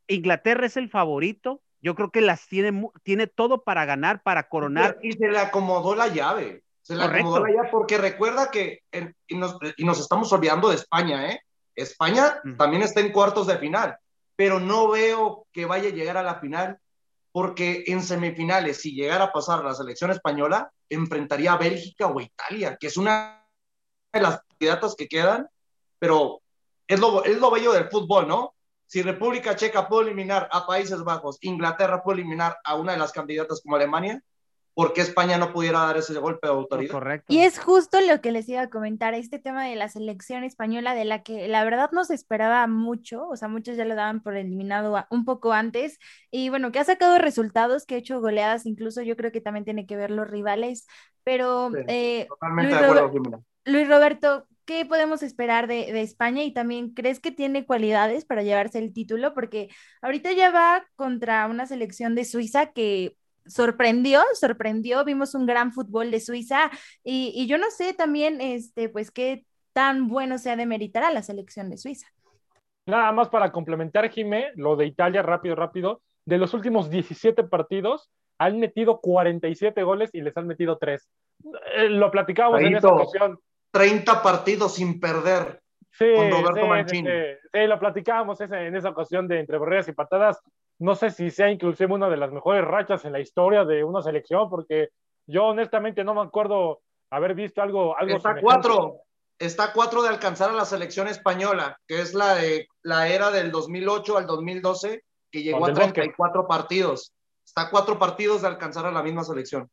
Inglaterra es el favorito, yo creo que las tiene, tiene todo para ganar, para coronar. Y se le acomodó la llave. Se le acomodó la llave porque recuerda que, y, nos, y, nos, estamos olvidando de España, ¿eh? España también está en cuartos de final, pero no veo que vaya a llegar a la final porque en semifinales, si llegara a pasar la selección española, enfrentaría a Bélgica o Italia, que es una de las candidatas que quedan, pero es lo, es lo bello del fútbol, ¿no? Si República Checa puede eliminar a Países Bajos, Inglaterra puede eliminar a una de las candidatas como Alemania, ¿por qué España no pudiera dar ese golpe de autoridad? Correcto. Y es justo lo que les iba a comentar, este tema de la selección española, de la que la verdad no se esperaba mucho, o sea, muchos ya lo daban por eliminado un poco antes, y bueno, que ha sacado resultados, que ha hecho goleadas, incluso yo creo que también tiene que ver los rivales, pero... Eh, totalmente Luis, de acuerdo, Luis Roberto, ¿qué podemos esperar de, España? Y también, ¿crees que tiene cualidades para llevarse el título? Porque ahorita ya va contra una selección de Suiza que sorprendió, sorprendió, vimos un gran fútbol de Suiza y, yo no sé también, este, pues, qué tan bueno sea de meritar a la selección de Suiza. Nada más para complementar, Jimé, lo de Italia, rápido, rápido, de los últimos 17 partidos, han metido 47 goles y les han metido 3. Eh, lo platicábamos en esa ocasión. 30 partidos sin perder sí, con Roberto Mancini. Sí, lo platicábamos en esa ocasión de entre borreras y patadas. No sé si sea inclusive una de las mejores rachas en la historia de una selección, porque yo honestamente no me acuerdo haber visto algo. algo está cuatro, está cuatro de alcanzar a la selección española, que es la de la era del 2008 al 2012, que llegó a 34 partidos. Está cuatro partidos de alcanzar a la misma selección.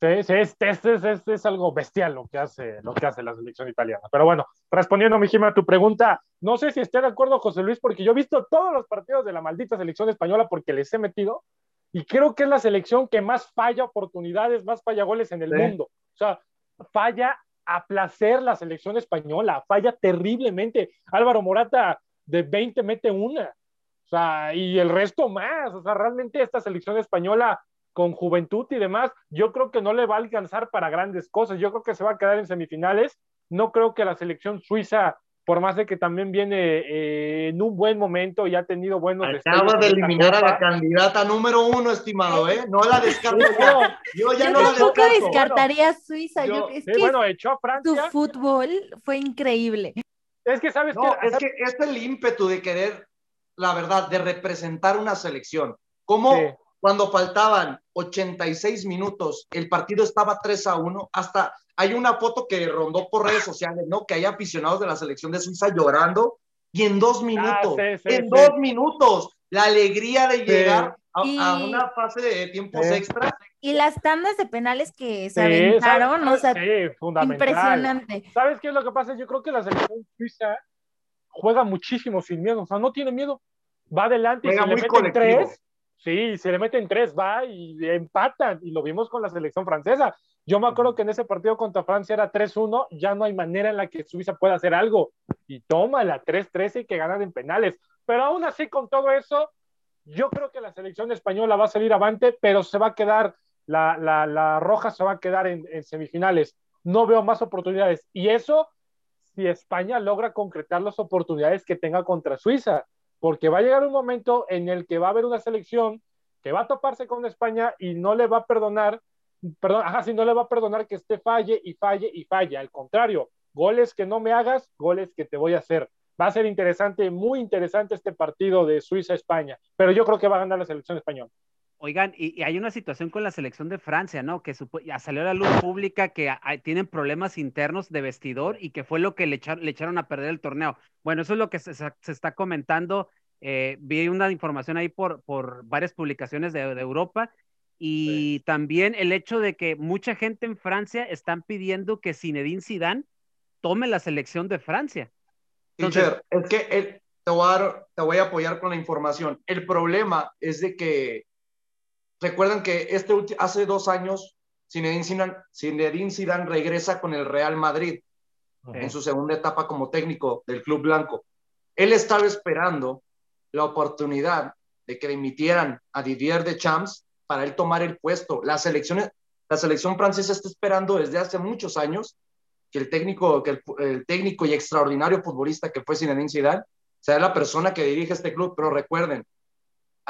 Este, este, este, es algo bestial lo que, hace, lo que hace la selección italiana. Pero bueno, respondiendo, mi a tu pregunta, no sé si esté de acuerdo, José Luis, porque yo he visto todos los partidos de la maldita selección española porque les he metido y creo que es la selección que más falla oportunidades, más falla goles en el mundo. O sea, falla a placer la selección española, falla terriblemente. Álvaro Morata de 20 mete una. O sea, y el resto más. O sea, realmente esta selección española con juventud y demás, yo creo que no le va a alcanzar para grandes cosas. Yo creo que se va a quedar en semifinales. No creo que la selección suiza, por más de que también viene eh, en un buen momento y ha tenido buenos. Acaba de eliminar a la candidata número uno, estimado, ¿eh? No la descarto. Yo ya no la descarto. descartaría Suiza. Yo, es que bueno, echó a Francia. Tu fútbol fue increíble. Es que sabes no, es que es el ímpetu de querer, la verdad, de representar una selección. ¿Cómo? Cuando faltaban 86 minutos, el partido estaba 3 a 1, hasta hay una foto que rondó por redes sociales, ¿no? Que hay aficionados de la selección de Suiza llorando y en dos ah, minutos, en dos minutos, la alegría de llegar a, una fase de tiempos extra. Y las tandas de penales que se aventaron, o sea, impresionante. ¿Sabes qué es lo que pasa? Yo creo que la selección suiza juega muchísimo sin miedo, o sea, no tiene miedo, va adelante y se le meten tres Sí, se le meten tres, va y empatan, y lo vimos con la selección francesa. Yo me acuerdo que en ese partido contra Francia era 3-1, ya no hay manera en la que Suiza pueda hacer algo. Y toma la 3-13 y que ganan en penales. Pero aún así, con todo eso, yo creo que la selección española va a salir avante, pero se va a quedar, la, la, la roja se va a quedar en, en semifinales. No veo más oportunidades. Y eso, si España logra concretar las oportunidades que tenga contra Suiza porque va a llegar un momento en el que va a haber una selección que va a toparse con España y no le va a perdonar, perdón, ajá, sí, no le va a perdonar que esté falle y falle y falle. Al contrario, goles que no me hagas, goles que te voy a hacer. Va a ser interesante, muy interesante este partido de Suiza-España, pero yo creo que va a ganar la selección española. Oigan, y, hay una situación con la selección de Francia, ¿no? Que ya salió a la luz pública que tienen problemas internos de vestidor y que fue lo que le, echaron a perder el torneo. Bueno, eso es lo que se, está comentando. Eh, vi una información ahí por, por varias publicaciones de, Europa y también el hecho de que mucha gente en Francia están pidiendo que Zinedine Zidane tome la selección de Francia. Entonces, es que te, voy a te voy a apoyar con la información. El problema es de que Recuerden que este hace dos años Zinedine Zidane, regresa con el Real Madrid en su segunda etapa como técnico del Club Blanco. Él estaba esperando la oportunidad de que emitieran a Didier Deschamps para él tomar el puesto. La selección, la selección francesa está esperando desde hace muchos años que el técnico, que el, técnico y extraordinario futbolista que fue Zinedine Zidane sea la persona que dirige este club. Pero recuerden,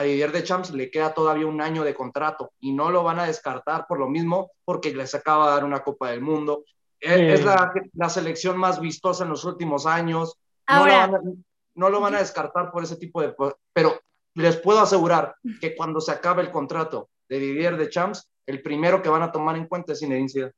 a Didier de Champs le queda todavía un año de contrato y no lo van a descartar por lo mismo porque les acaba de dar una Copa del Mundo. Es la, selección más vistosa en los últimos años. no, lo van a, descartar por ese tipo de... Pero les puedo asegurar que cuando se acabe el contrato de Didier de Champs, el primero que van a tomar en cuenta es Zinedine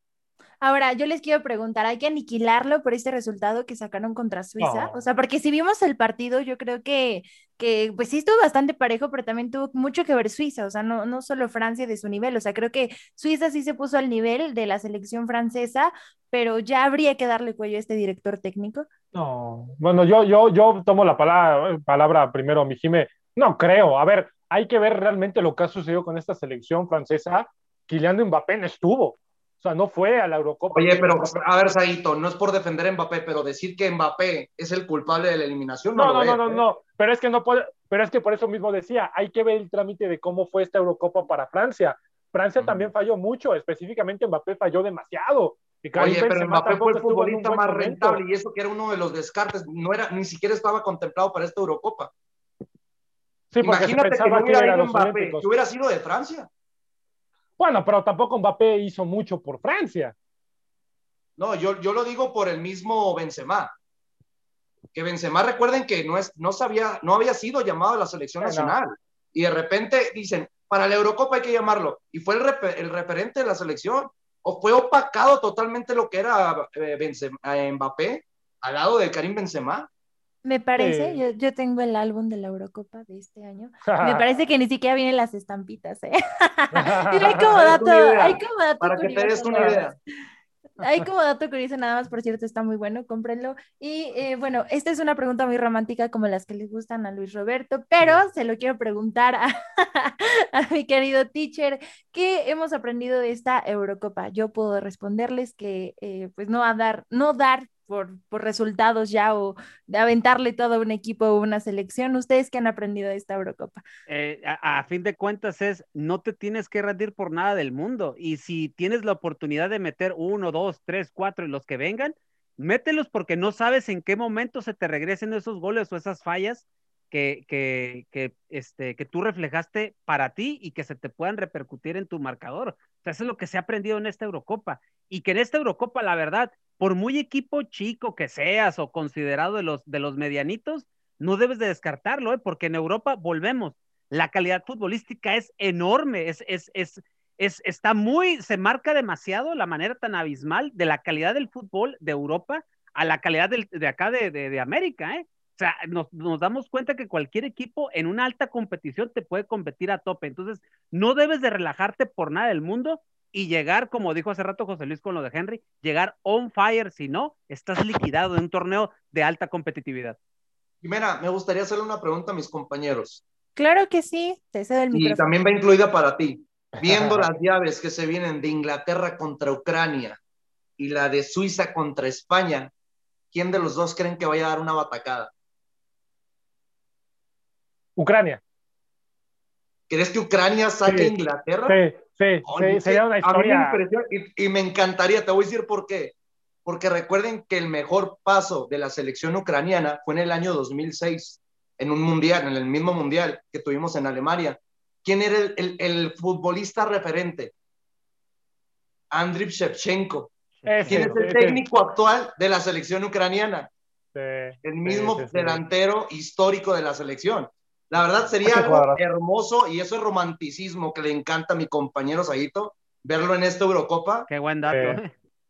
Ahora, yo les quiero preguntar, ¿hay que aniquilarlo por este resultado que sacaron contra Suiza? O sea, porque si vimos el partido, yo creo que, que, pues sí estuvo bastante parejo, pero también tuvo mucho que ver Suiza, o sea, no, no solo Francia de su nivel, o sea, creo que Suiza sí se puso al nivel de la selección francesa, pero ya habría que darle cuello a este director técnico. No, bueno, yo, yo, yo tomo la palabra, palabra primero, mi Jime, no creo, a ver, hay que ver realmente lo que ha sucedido con esta selección francesa. Kylian Mbappé no estuvo. O sea, no fue a la Eurocopa. Oye, pero a ver, Saito, no es por defender a Mbappé, pero decir que Mbappé es el culpable de la eliminación. No, no, no, no, ¿eh? no, pero es que no puede, pero es que por eso mismo decía, hay que ver el trámite de cómo fue esta Eurocopa para Francia. Francia también falló mucho, específicamente Mbappé falló demasiado. Oye, pero Mbappé fue el futbolista más rentable y eso que era uno de los descartes, no era, ni siquiera estaba contemplado para esta Eurocopa. Sí, Imagínate que no hubiera ido Mbappé, que hubiera sido de Francia. Bueno, pero tampoco Mbappé hizo mucho por Francia. No, yo, yo lo digo por el mismo Benzema. Que Benzema, recuerden que no, es, no, sabía, no había sido llamado a la selección nacional. Y de repente dicen, para la Eurocopa hay que llamarlo. Y fue el, el referente de la selección. O fue opacado totalmente lo que era eh, eh, Mbappé al lado de Karim Benzema. Me parece, yo, yo, tengo el álbum de la Eurocopa de este año. Me <laughs> parece que ni siquiera vienen las estampitas, ¿eh? <laughs> hay como <laughs> dato, hay como dato Para que te des una idea. Hay como dato curioso, nada más, por cierto, está muy bueno, cómprenlo. Y eh, bueno, esta es una pregunta muy romántica como las que les gustan a Luis Roberto, pero se lo quiero preguntar a, a mi querido teacher, ¿qué hemos aprendido de esta Eurocopa? Yo puedo responderles que eh, pues no a dar, no dar por, resultados ya o de aventarle todo a un equipo o una selección. ¿Ustedes qué han aprendido de esta Eurocopa? Eh, a, fin de cuentas es, no te tienes que rendir por nada del mundo. Y si tienes la oportunidad de meter uno, dos, tres, cuatro y los que vengan, mételos porque no sabes en qué momento se te regresen esos goles o esas fallas que, que, que, este, que tú reflejaste para ti y que se te puedan repercutir en tu marcador. Eso es lo que se ha aprendido en esta Eurocopa. Y que en esta Eurocopa, la verdad, por muy equipo chico que seas o considerado de los, de los medianitos, no debes de descartarlo, ¿eh? porque en Europa volvemos. La calidad futbolística es enorme, es, es, es, es, está muy, se marca demasiado la manera tan abismal de la calidad del fútbol de Europa a la calidad de acá de, de América, ¿eh? O sea, nos, damos cuenta que cualquier equipo en una alta competición te puede competir a tope. Entonces, no debes de relajarte por nada del mundo y llegar, como dijo hace rato José Luis con lo de Henry, llegar on fire. Si no, estás liquidado en un torneo de alta competitividad. Jimena, me gustaría hacerle una pregunta a mis compañeros. Claro que sí, te cedo el micrófono. Y también va incluida para ti. <laughs> Viendo las llaves que se vienen de Inglaterra contra Ucrania y la de Suiza contra España, ¿quién de los dos creen que vaya a dar una batacada? Ucrania. ¿Crees que Ucrania saque a Inglaterra? Sí, sí, sí sería una historia. y, me encantaría, te voy a decir por qué. Porque recuerden que el mejor paso de la selección ucraniana fue en el año 2006, en un mundial, en el mismo mundial que tuvimos en Alemania. ¿quién era el, el, futbolista referente? Andriy Shevchenko. ¿Quién es el técnico actual de la selección ucraniana? el mismo delantero histórico de la selección. La verdad sería algo hermoso y eso es romanticismo que le encanta a mi compañero Saguito, verlo en esta Eurocopa. Qué buen dato.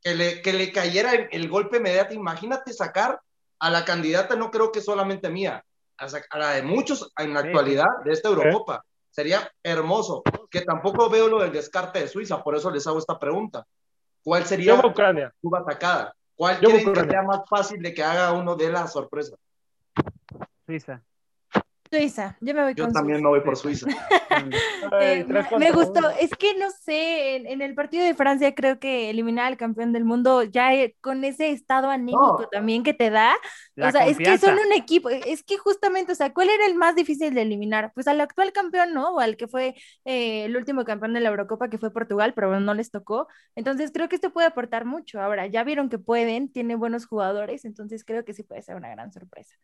Que, le, que le cayera el, golpe inmediato. Imagínate sacar a la candidata, no creo que solamente mía, a, la de muchos en la actualidad de esta Eurocopa. Sería hermoso. Que tampoco veo lo del descarte de Suiza, por eso les hago esta pregunta. ¿Cuál sería tu atacada? ¿Cuál creen que sea más fácil de que haga uno de la sorpresa? Suiza. Suiza, yo me voy Yo también me voy por Suiza. <laughs> Eh, me gustó, es que no sé, en, el partido de Francia creo que eliminar al campeón del mundo ya eh, con ese estado anímico también que te da, o sea, es que son un equipo, es que justamente, o sea, ¿cuál era el más difícil de eliminar? Pues al actual campeón, ¿no? O al que fue eh, el último campeón de la Eurocopa, que fue Portugal, pero bueno, no les tocó. Entonces creo que esto puede aportar mucho. Ahora, ya vieron que pueden, tiene buenos jugadores, entonces creo que sí puede ser una gran sorpresa.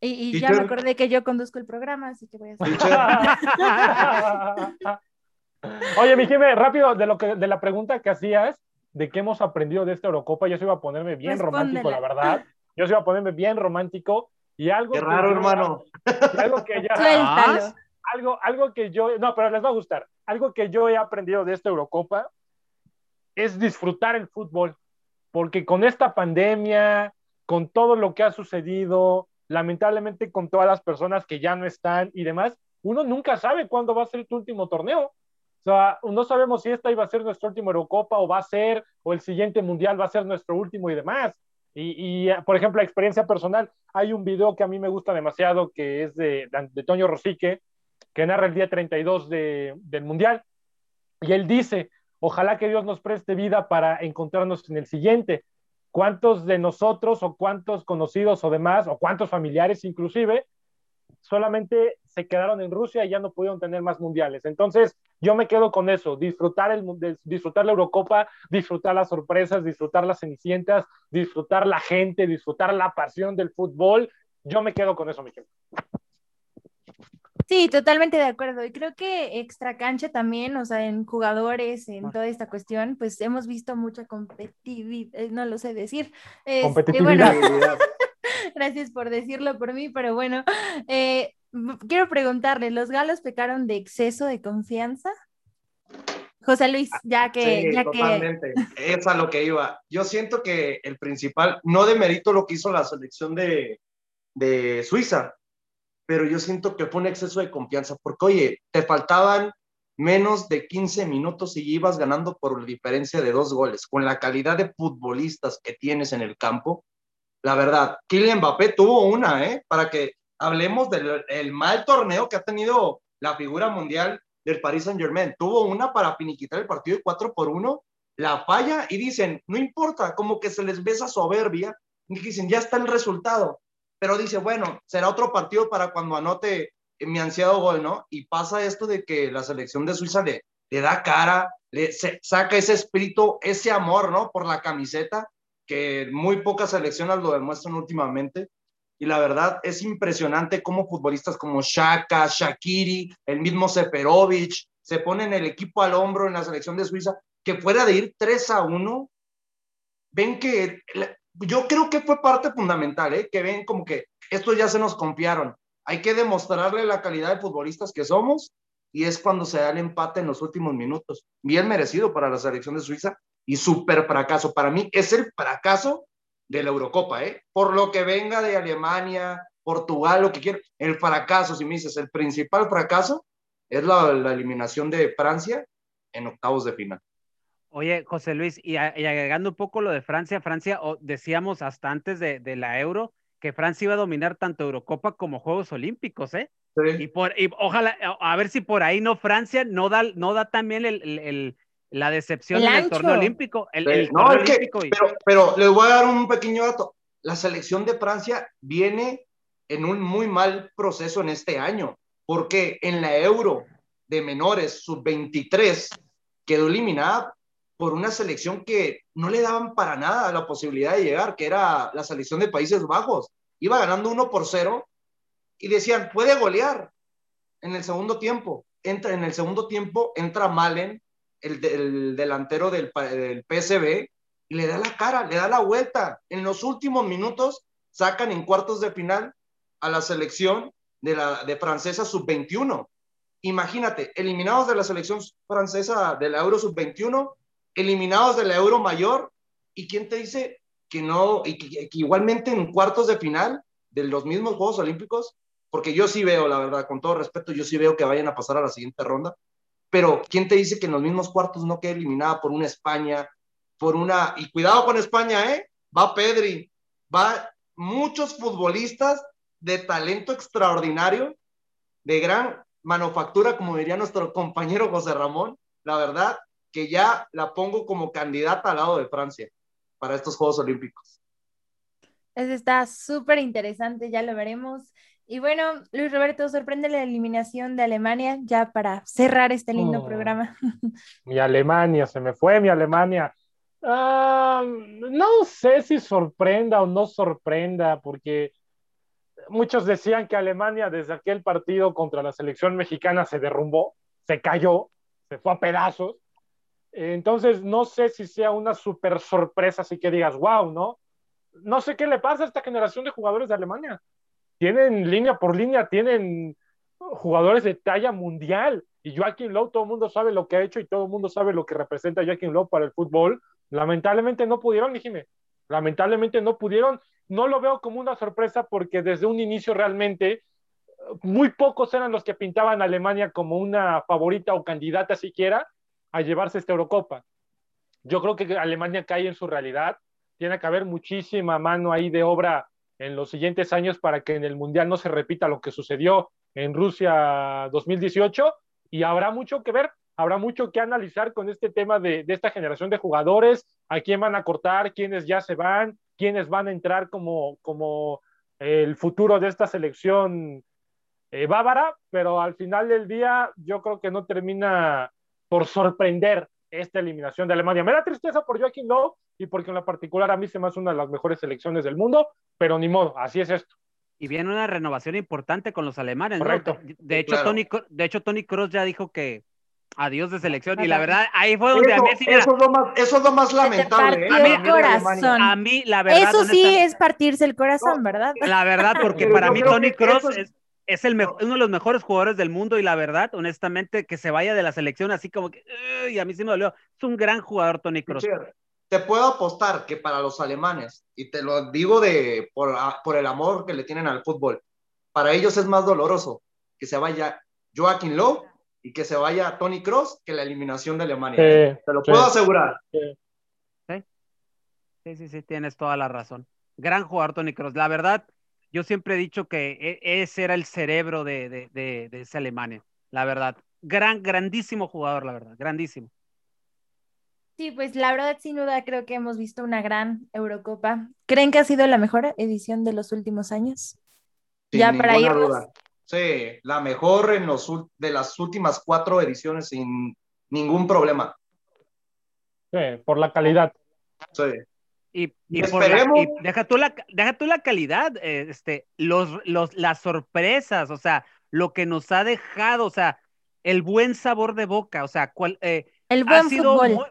Y, ya me acordé que yo conduzco el programa, así que voy a hacer. <laughs> Oye, mi jefe, rápido, de, lo que, de la pregunta que hacías, de qué hemos aprendido de esta Eurocopa, yo se iba a ponerme bien romántico, la verdad. Yo se iba a ponerme bien romántico. Y algo qué raro, hermano. algo que ya. Algo, algo que yo. No, pero les va a gustar. Algo que yo he aprendido de esta Eurocopa es disfrutar el fútbol. Porque con esta pandemia, con todo lo que ha sucedido, lamentablemente con todas las personas que ya no están y demás, uno nunca sabe cuándo va a ser tu último torneo. O sea, no sabemos si esta iba a ser nuestro último Eurocopa o va a ser, o el siguiente Mundial va a ser nuestro último y demás. Y, por ejemplo, la experiencia personal, hay un video que a mí me gusta demasiado, que es de, de Toño Rosique, que narra el día 32 de, del Mundial. Y él dice, ojalá que Dios nos preste vida para encontrarnos en el siguiente, ¿Cuántos de nosotros o cuántos conocidos o demás, o cuántos familiares inclusive, solamente se quedaron en Rusia y ya no pudieron tener más mundiales? Entonces, yo me quedo con eso, disfrutar, el, disfrutar la Eurocopa, disfrutar las sorpresas, disfrutar las cenicientas, disfrutar la gente, disfrutar la pasión del fútbol. Yo me quedo con eso, mi gente. Sí, totalmente de acuerdo. Y creo que extra cancha también, o sea, en jugadores, en toda esta cuestión, pues hemos visto mucha competitividad, eh, no lo sé decir. Este, competitividad. <laughs> gracias por decirlo por mí, pero bueno, eh, quiero preguntarle, ¿los galos pecaron de exceso de confianza? José Luis, ya que... Sí, ya totalmente. Es a lo que iba. Yo siento que el principal, no de mérito lo que hizo la selección de, de Suiza, pero yo siento que fue un exceso de confianza, porque oye, te faltaban menos de 15 minutos y ibas ganando por diferencia de dos goles, con la calidad de futbolistas que tienes en el campo. La verdad, Kylian Mbappé tuvo una, ¿eh? Para que hablemos del mal torneo que ha tenido la figura mundial del Paris Saint Germain. Tuvo una para finiquitar el partido de 4 por 1, la falla y dicen, no importa, como que se les besa soberbia, y dicen, ya está el resultado pero dice, bueno, será otro partido para cuando anote mi ansiado gol, ¿no? Y pasa esto de que la selección de Suiza le, le da cara, le saca ese espíritu, ese amor, ¿no? Por la camiseta, que muy pocas selecciones lo demuestran últimamente. Y la verdad es impresionante cómo futbolistas como Shaka, Shakiri, el mismo Seferovic, se ponen el equipo al hombro en la selección de Suiza, que fuera de ir 3 a 1, ven que yo creo que fue parte fundamental, ¿eh? que ven como que estos ya se nos confiaron. Hay que demostrarle la calidad de futbolistas que somos y es cuando se da el empate en los últimos minutos. Bien merecido para la selección de Suiza y súper fracaso. Para mí es el fracaso de la Eurocopa, ¿eh? Por lo que venga de Alemania, Portugal, lo que quiera. El fracaso, si me dices, el principal fracaso es la eliminación de Francia en octavos de final. Oye, José Luis, y, agregando un poco lo de Francia, Francia, decíamos hasta antes de, la Euro que Francia iba a dominar tanto Eurocopa como Juegos Olímpicos, ¿eh? Sí. Y, por, ojalá, a ver si por ahí no Francia no da, no da también el, la decepción en el torneo olímpico. El, no, olímpico pero, pero les voy a dar un pequeño dato. La selección de Francia viene en un muy mal proceso en este año, porque en la Euro de menores sub-23 quedó eliminada por una selección que no le daban para nada la posibilidad de llegar, que era la selección de Países Bajos. Iba ganando 1 por 0 y decían, puede golear. en el segundo tiempo. Entra, en el segundo tiempo entra Malen, el, delantero del, del PSV, y le da la cara, le da la vuelta. En los últimos minutos sacan en cuartos de final a la selección de, la, de francesa sub-21. Imagínate, eliminados de la selección francesa de la Euro sub-21, eliminados de la Euro mayor, ¿y quién te dice que no, y que, igualmente en cuartos de final de los mismos Juegos Olímpicos, porque yo sí veo, la verdad, con todo respeto, yo sí veo que vayan a pasar a la siguiente ronda, pero ¿quién te dice que en los mismos cuartos no quede eliminada por una España, por una, y cuidado con España, ¿eh? Va Pedri, va muchos futbolistas de talento extraordinario, de gran manufactura, como diría nuestro compañero José Ramón, la verdad que ya la pongo como candidata al lado de Francia para estos Juegos Olímpicos. Eso está súper interesante, ya lo veremos. Y bueno, Luis Roberto, sorprende la eliminación de Alemania ya para cerrar este lindo oh. programa. Mi Alemania, se me fue mi Alemania. Ah, no sé si sorprenda o no sorprenda, porque muchos decían que Alemania desde aquel partido contra la selección mexicana se derrumbó, se cayó, se fue a pedazos. Entonces, no sé si sea una super sorpresa, así que digas, wow, ¿no? No sé qué le pasa a esta generación de jugadores de Alemania. Tienen línea por línea, tienen jugadores de talla mundial. Y Joaquín Lowe, todo el mundo sabe lo que ha hecho y todo el mundo sabe lo que representa Joaquín Lowe para el fútbol. Lamentablemente no pudieron, dijime. Lamentablemente no pudieron. No lo veo como una sorpresa porque desde un inicio realmente muy pocos eran los que pintaban a Alemania como una favorita o candidata siquiera a llevarse esta Eurocopa. Yo creo que Alemania cae en su realidad. Tiene que haber muchísima mano ahí de obra en los siguientes años para que en el Mundial no se repita lo que sucedió en Rusia 2018 y habrá mucho que ver, habrá mucho que analizar con este tema de, esta generación de jugadores, a quién van a cortar, quiénes ya se van, quiénes van a entrar como, el futuro de esta selección eh, bávara, pero al final del día yo creo que no termina por sorprender esta eliminación de Alemania. Me da tristeza por Joaquín Lowe y porque en la particular a mí se me hace una de las mejores selecciones del mundo, pero ni modo, así es esto. Y viene una renovación importante con los alemanes. Correcto. De, hecho, Tony, de hecho, Tony Cross ya dijo que adiós de selección. Y la verdad, ahí fue donde a mí sí eso, es lo más, eso es lo más lamentable. ¿eh? A, mí, corazón. a mí, la verdad. Eso sí es partirse el corazón, ¿verdad? La verdad, porque para mí Tony Cross es, es el uno de los mejores jugadores del mundo y la verdad, honestamente, que se vaya de la selección así como que, y a mí sí me dolió. Es un gran jugador, Tony Kroos. Te puedo apostar que para los alemanes, y te lo digo de, por, por el amor que le tienen al fútbol, para ellos es más doloroso que se vaya Joaquín Lowe y que se vaya Tony Cross que la eliminación de Alemania. te lo puedo asegurar. Sí, sí, sí, tienes toda la razón. Gran jugador Tony Cross. La verdad, yo siempre he dicho que e, ese era el cerebro de, de, de, de esa Alemania, la verdad. Gran, grandísimo jugador, la verdad, grandísimo. Sí, pues la verdad, sin duda, creo que hemos visto una gran Eurocopa. ¿Creen que ha sido la mejor edición de los últimos años? ya para irnos. Sí, la mejor en los, de las últimas cuatro ediciones sin ningún problema. Sí, por la calidad. Sí. Y, deja, tú la, deja tú la calidad, eh, este, los, los, las sorpresas, o sea, lo que nos ha dejado, o sea, el buen sabor de boca, o sea, cual, eh, el buen fútbol.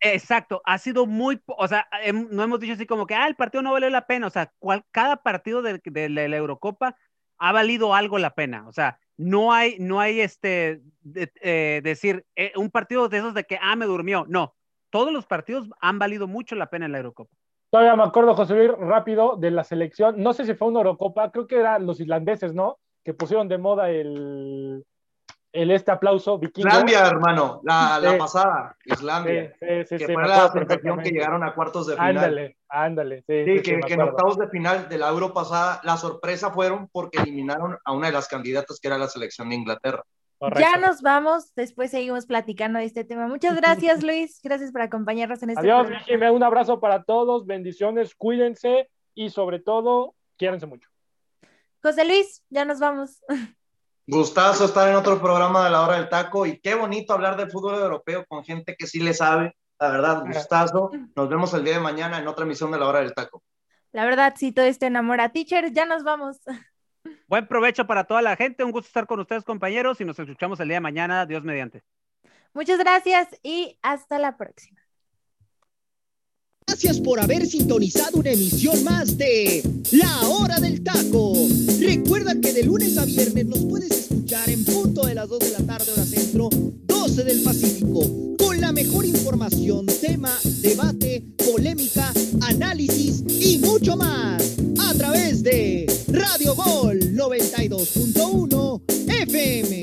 exacto, ha sido muy, o sea, no hemos dicho así como que, ah, el partido no vale la pena, o sea, cual, cada partido de, la Eurocopa ha valido algo la pena, o sea, no hay, no hay este, eh, decir, un partido de esos de que, ah, me durmió, no, todos los partidos han valido mucho la pena en la Eurocopa. Todavía me acuerdo, José Luis, rápido de la selección. No sé si fue una Eurocopa, creo que eran los islandeses, ¿no? Que pusieron de moda el, el este aplauso Islandia, hermano, la, la pasada, Islandia. Sí, sí, que fue la selección que llegaron a cuartos de final. Ándale, ándale. Sí, que, que en octavos de final de la Euro pasada, la sorpresa fueron porque eliminaron a una de las candidatas que era la selección de Inglaterra. Ya nos vamos, después seguimos platicando de este tema. Muchas <laughs> gracias, Luis. Gracias por acompañarnos en este Adiós, programa. Un abrazo para todos, bendiciones, cuídense y sobre todo, quiérense mucho. José Luis, ya nos vamos. <laughs> Gustazo estar en otro programa de la hora del taco y qué bonito hablar del fútbol europeo con gente que sí le sabe. La verdad, gustazo. Nos vemos el día de mañana en otra emisión de la hora del taco. La verdad, sí, todo esto enamora. Teacher, ya nos vamos. <laughs> Buen provecho para toda la gente. Un gusto estar con ustedes, compañeros, y nos escuchamos el día de mañana. Dios mediante. Muchas gracias y hasta la próxima. Gracias por haber sintonizado una emisión más de La Hora del Taco. Recuerda que de lunes a viernes nos puedes escuchar en punto de las 2 de la tarde hora centro, 12 del Pacífico, con la mejor información, tema, debate, polémica, análisis y mucho más a través de Radio Gol 92.1 FM.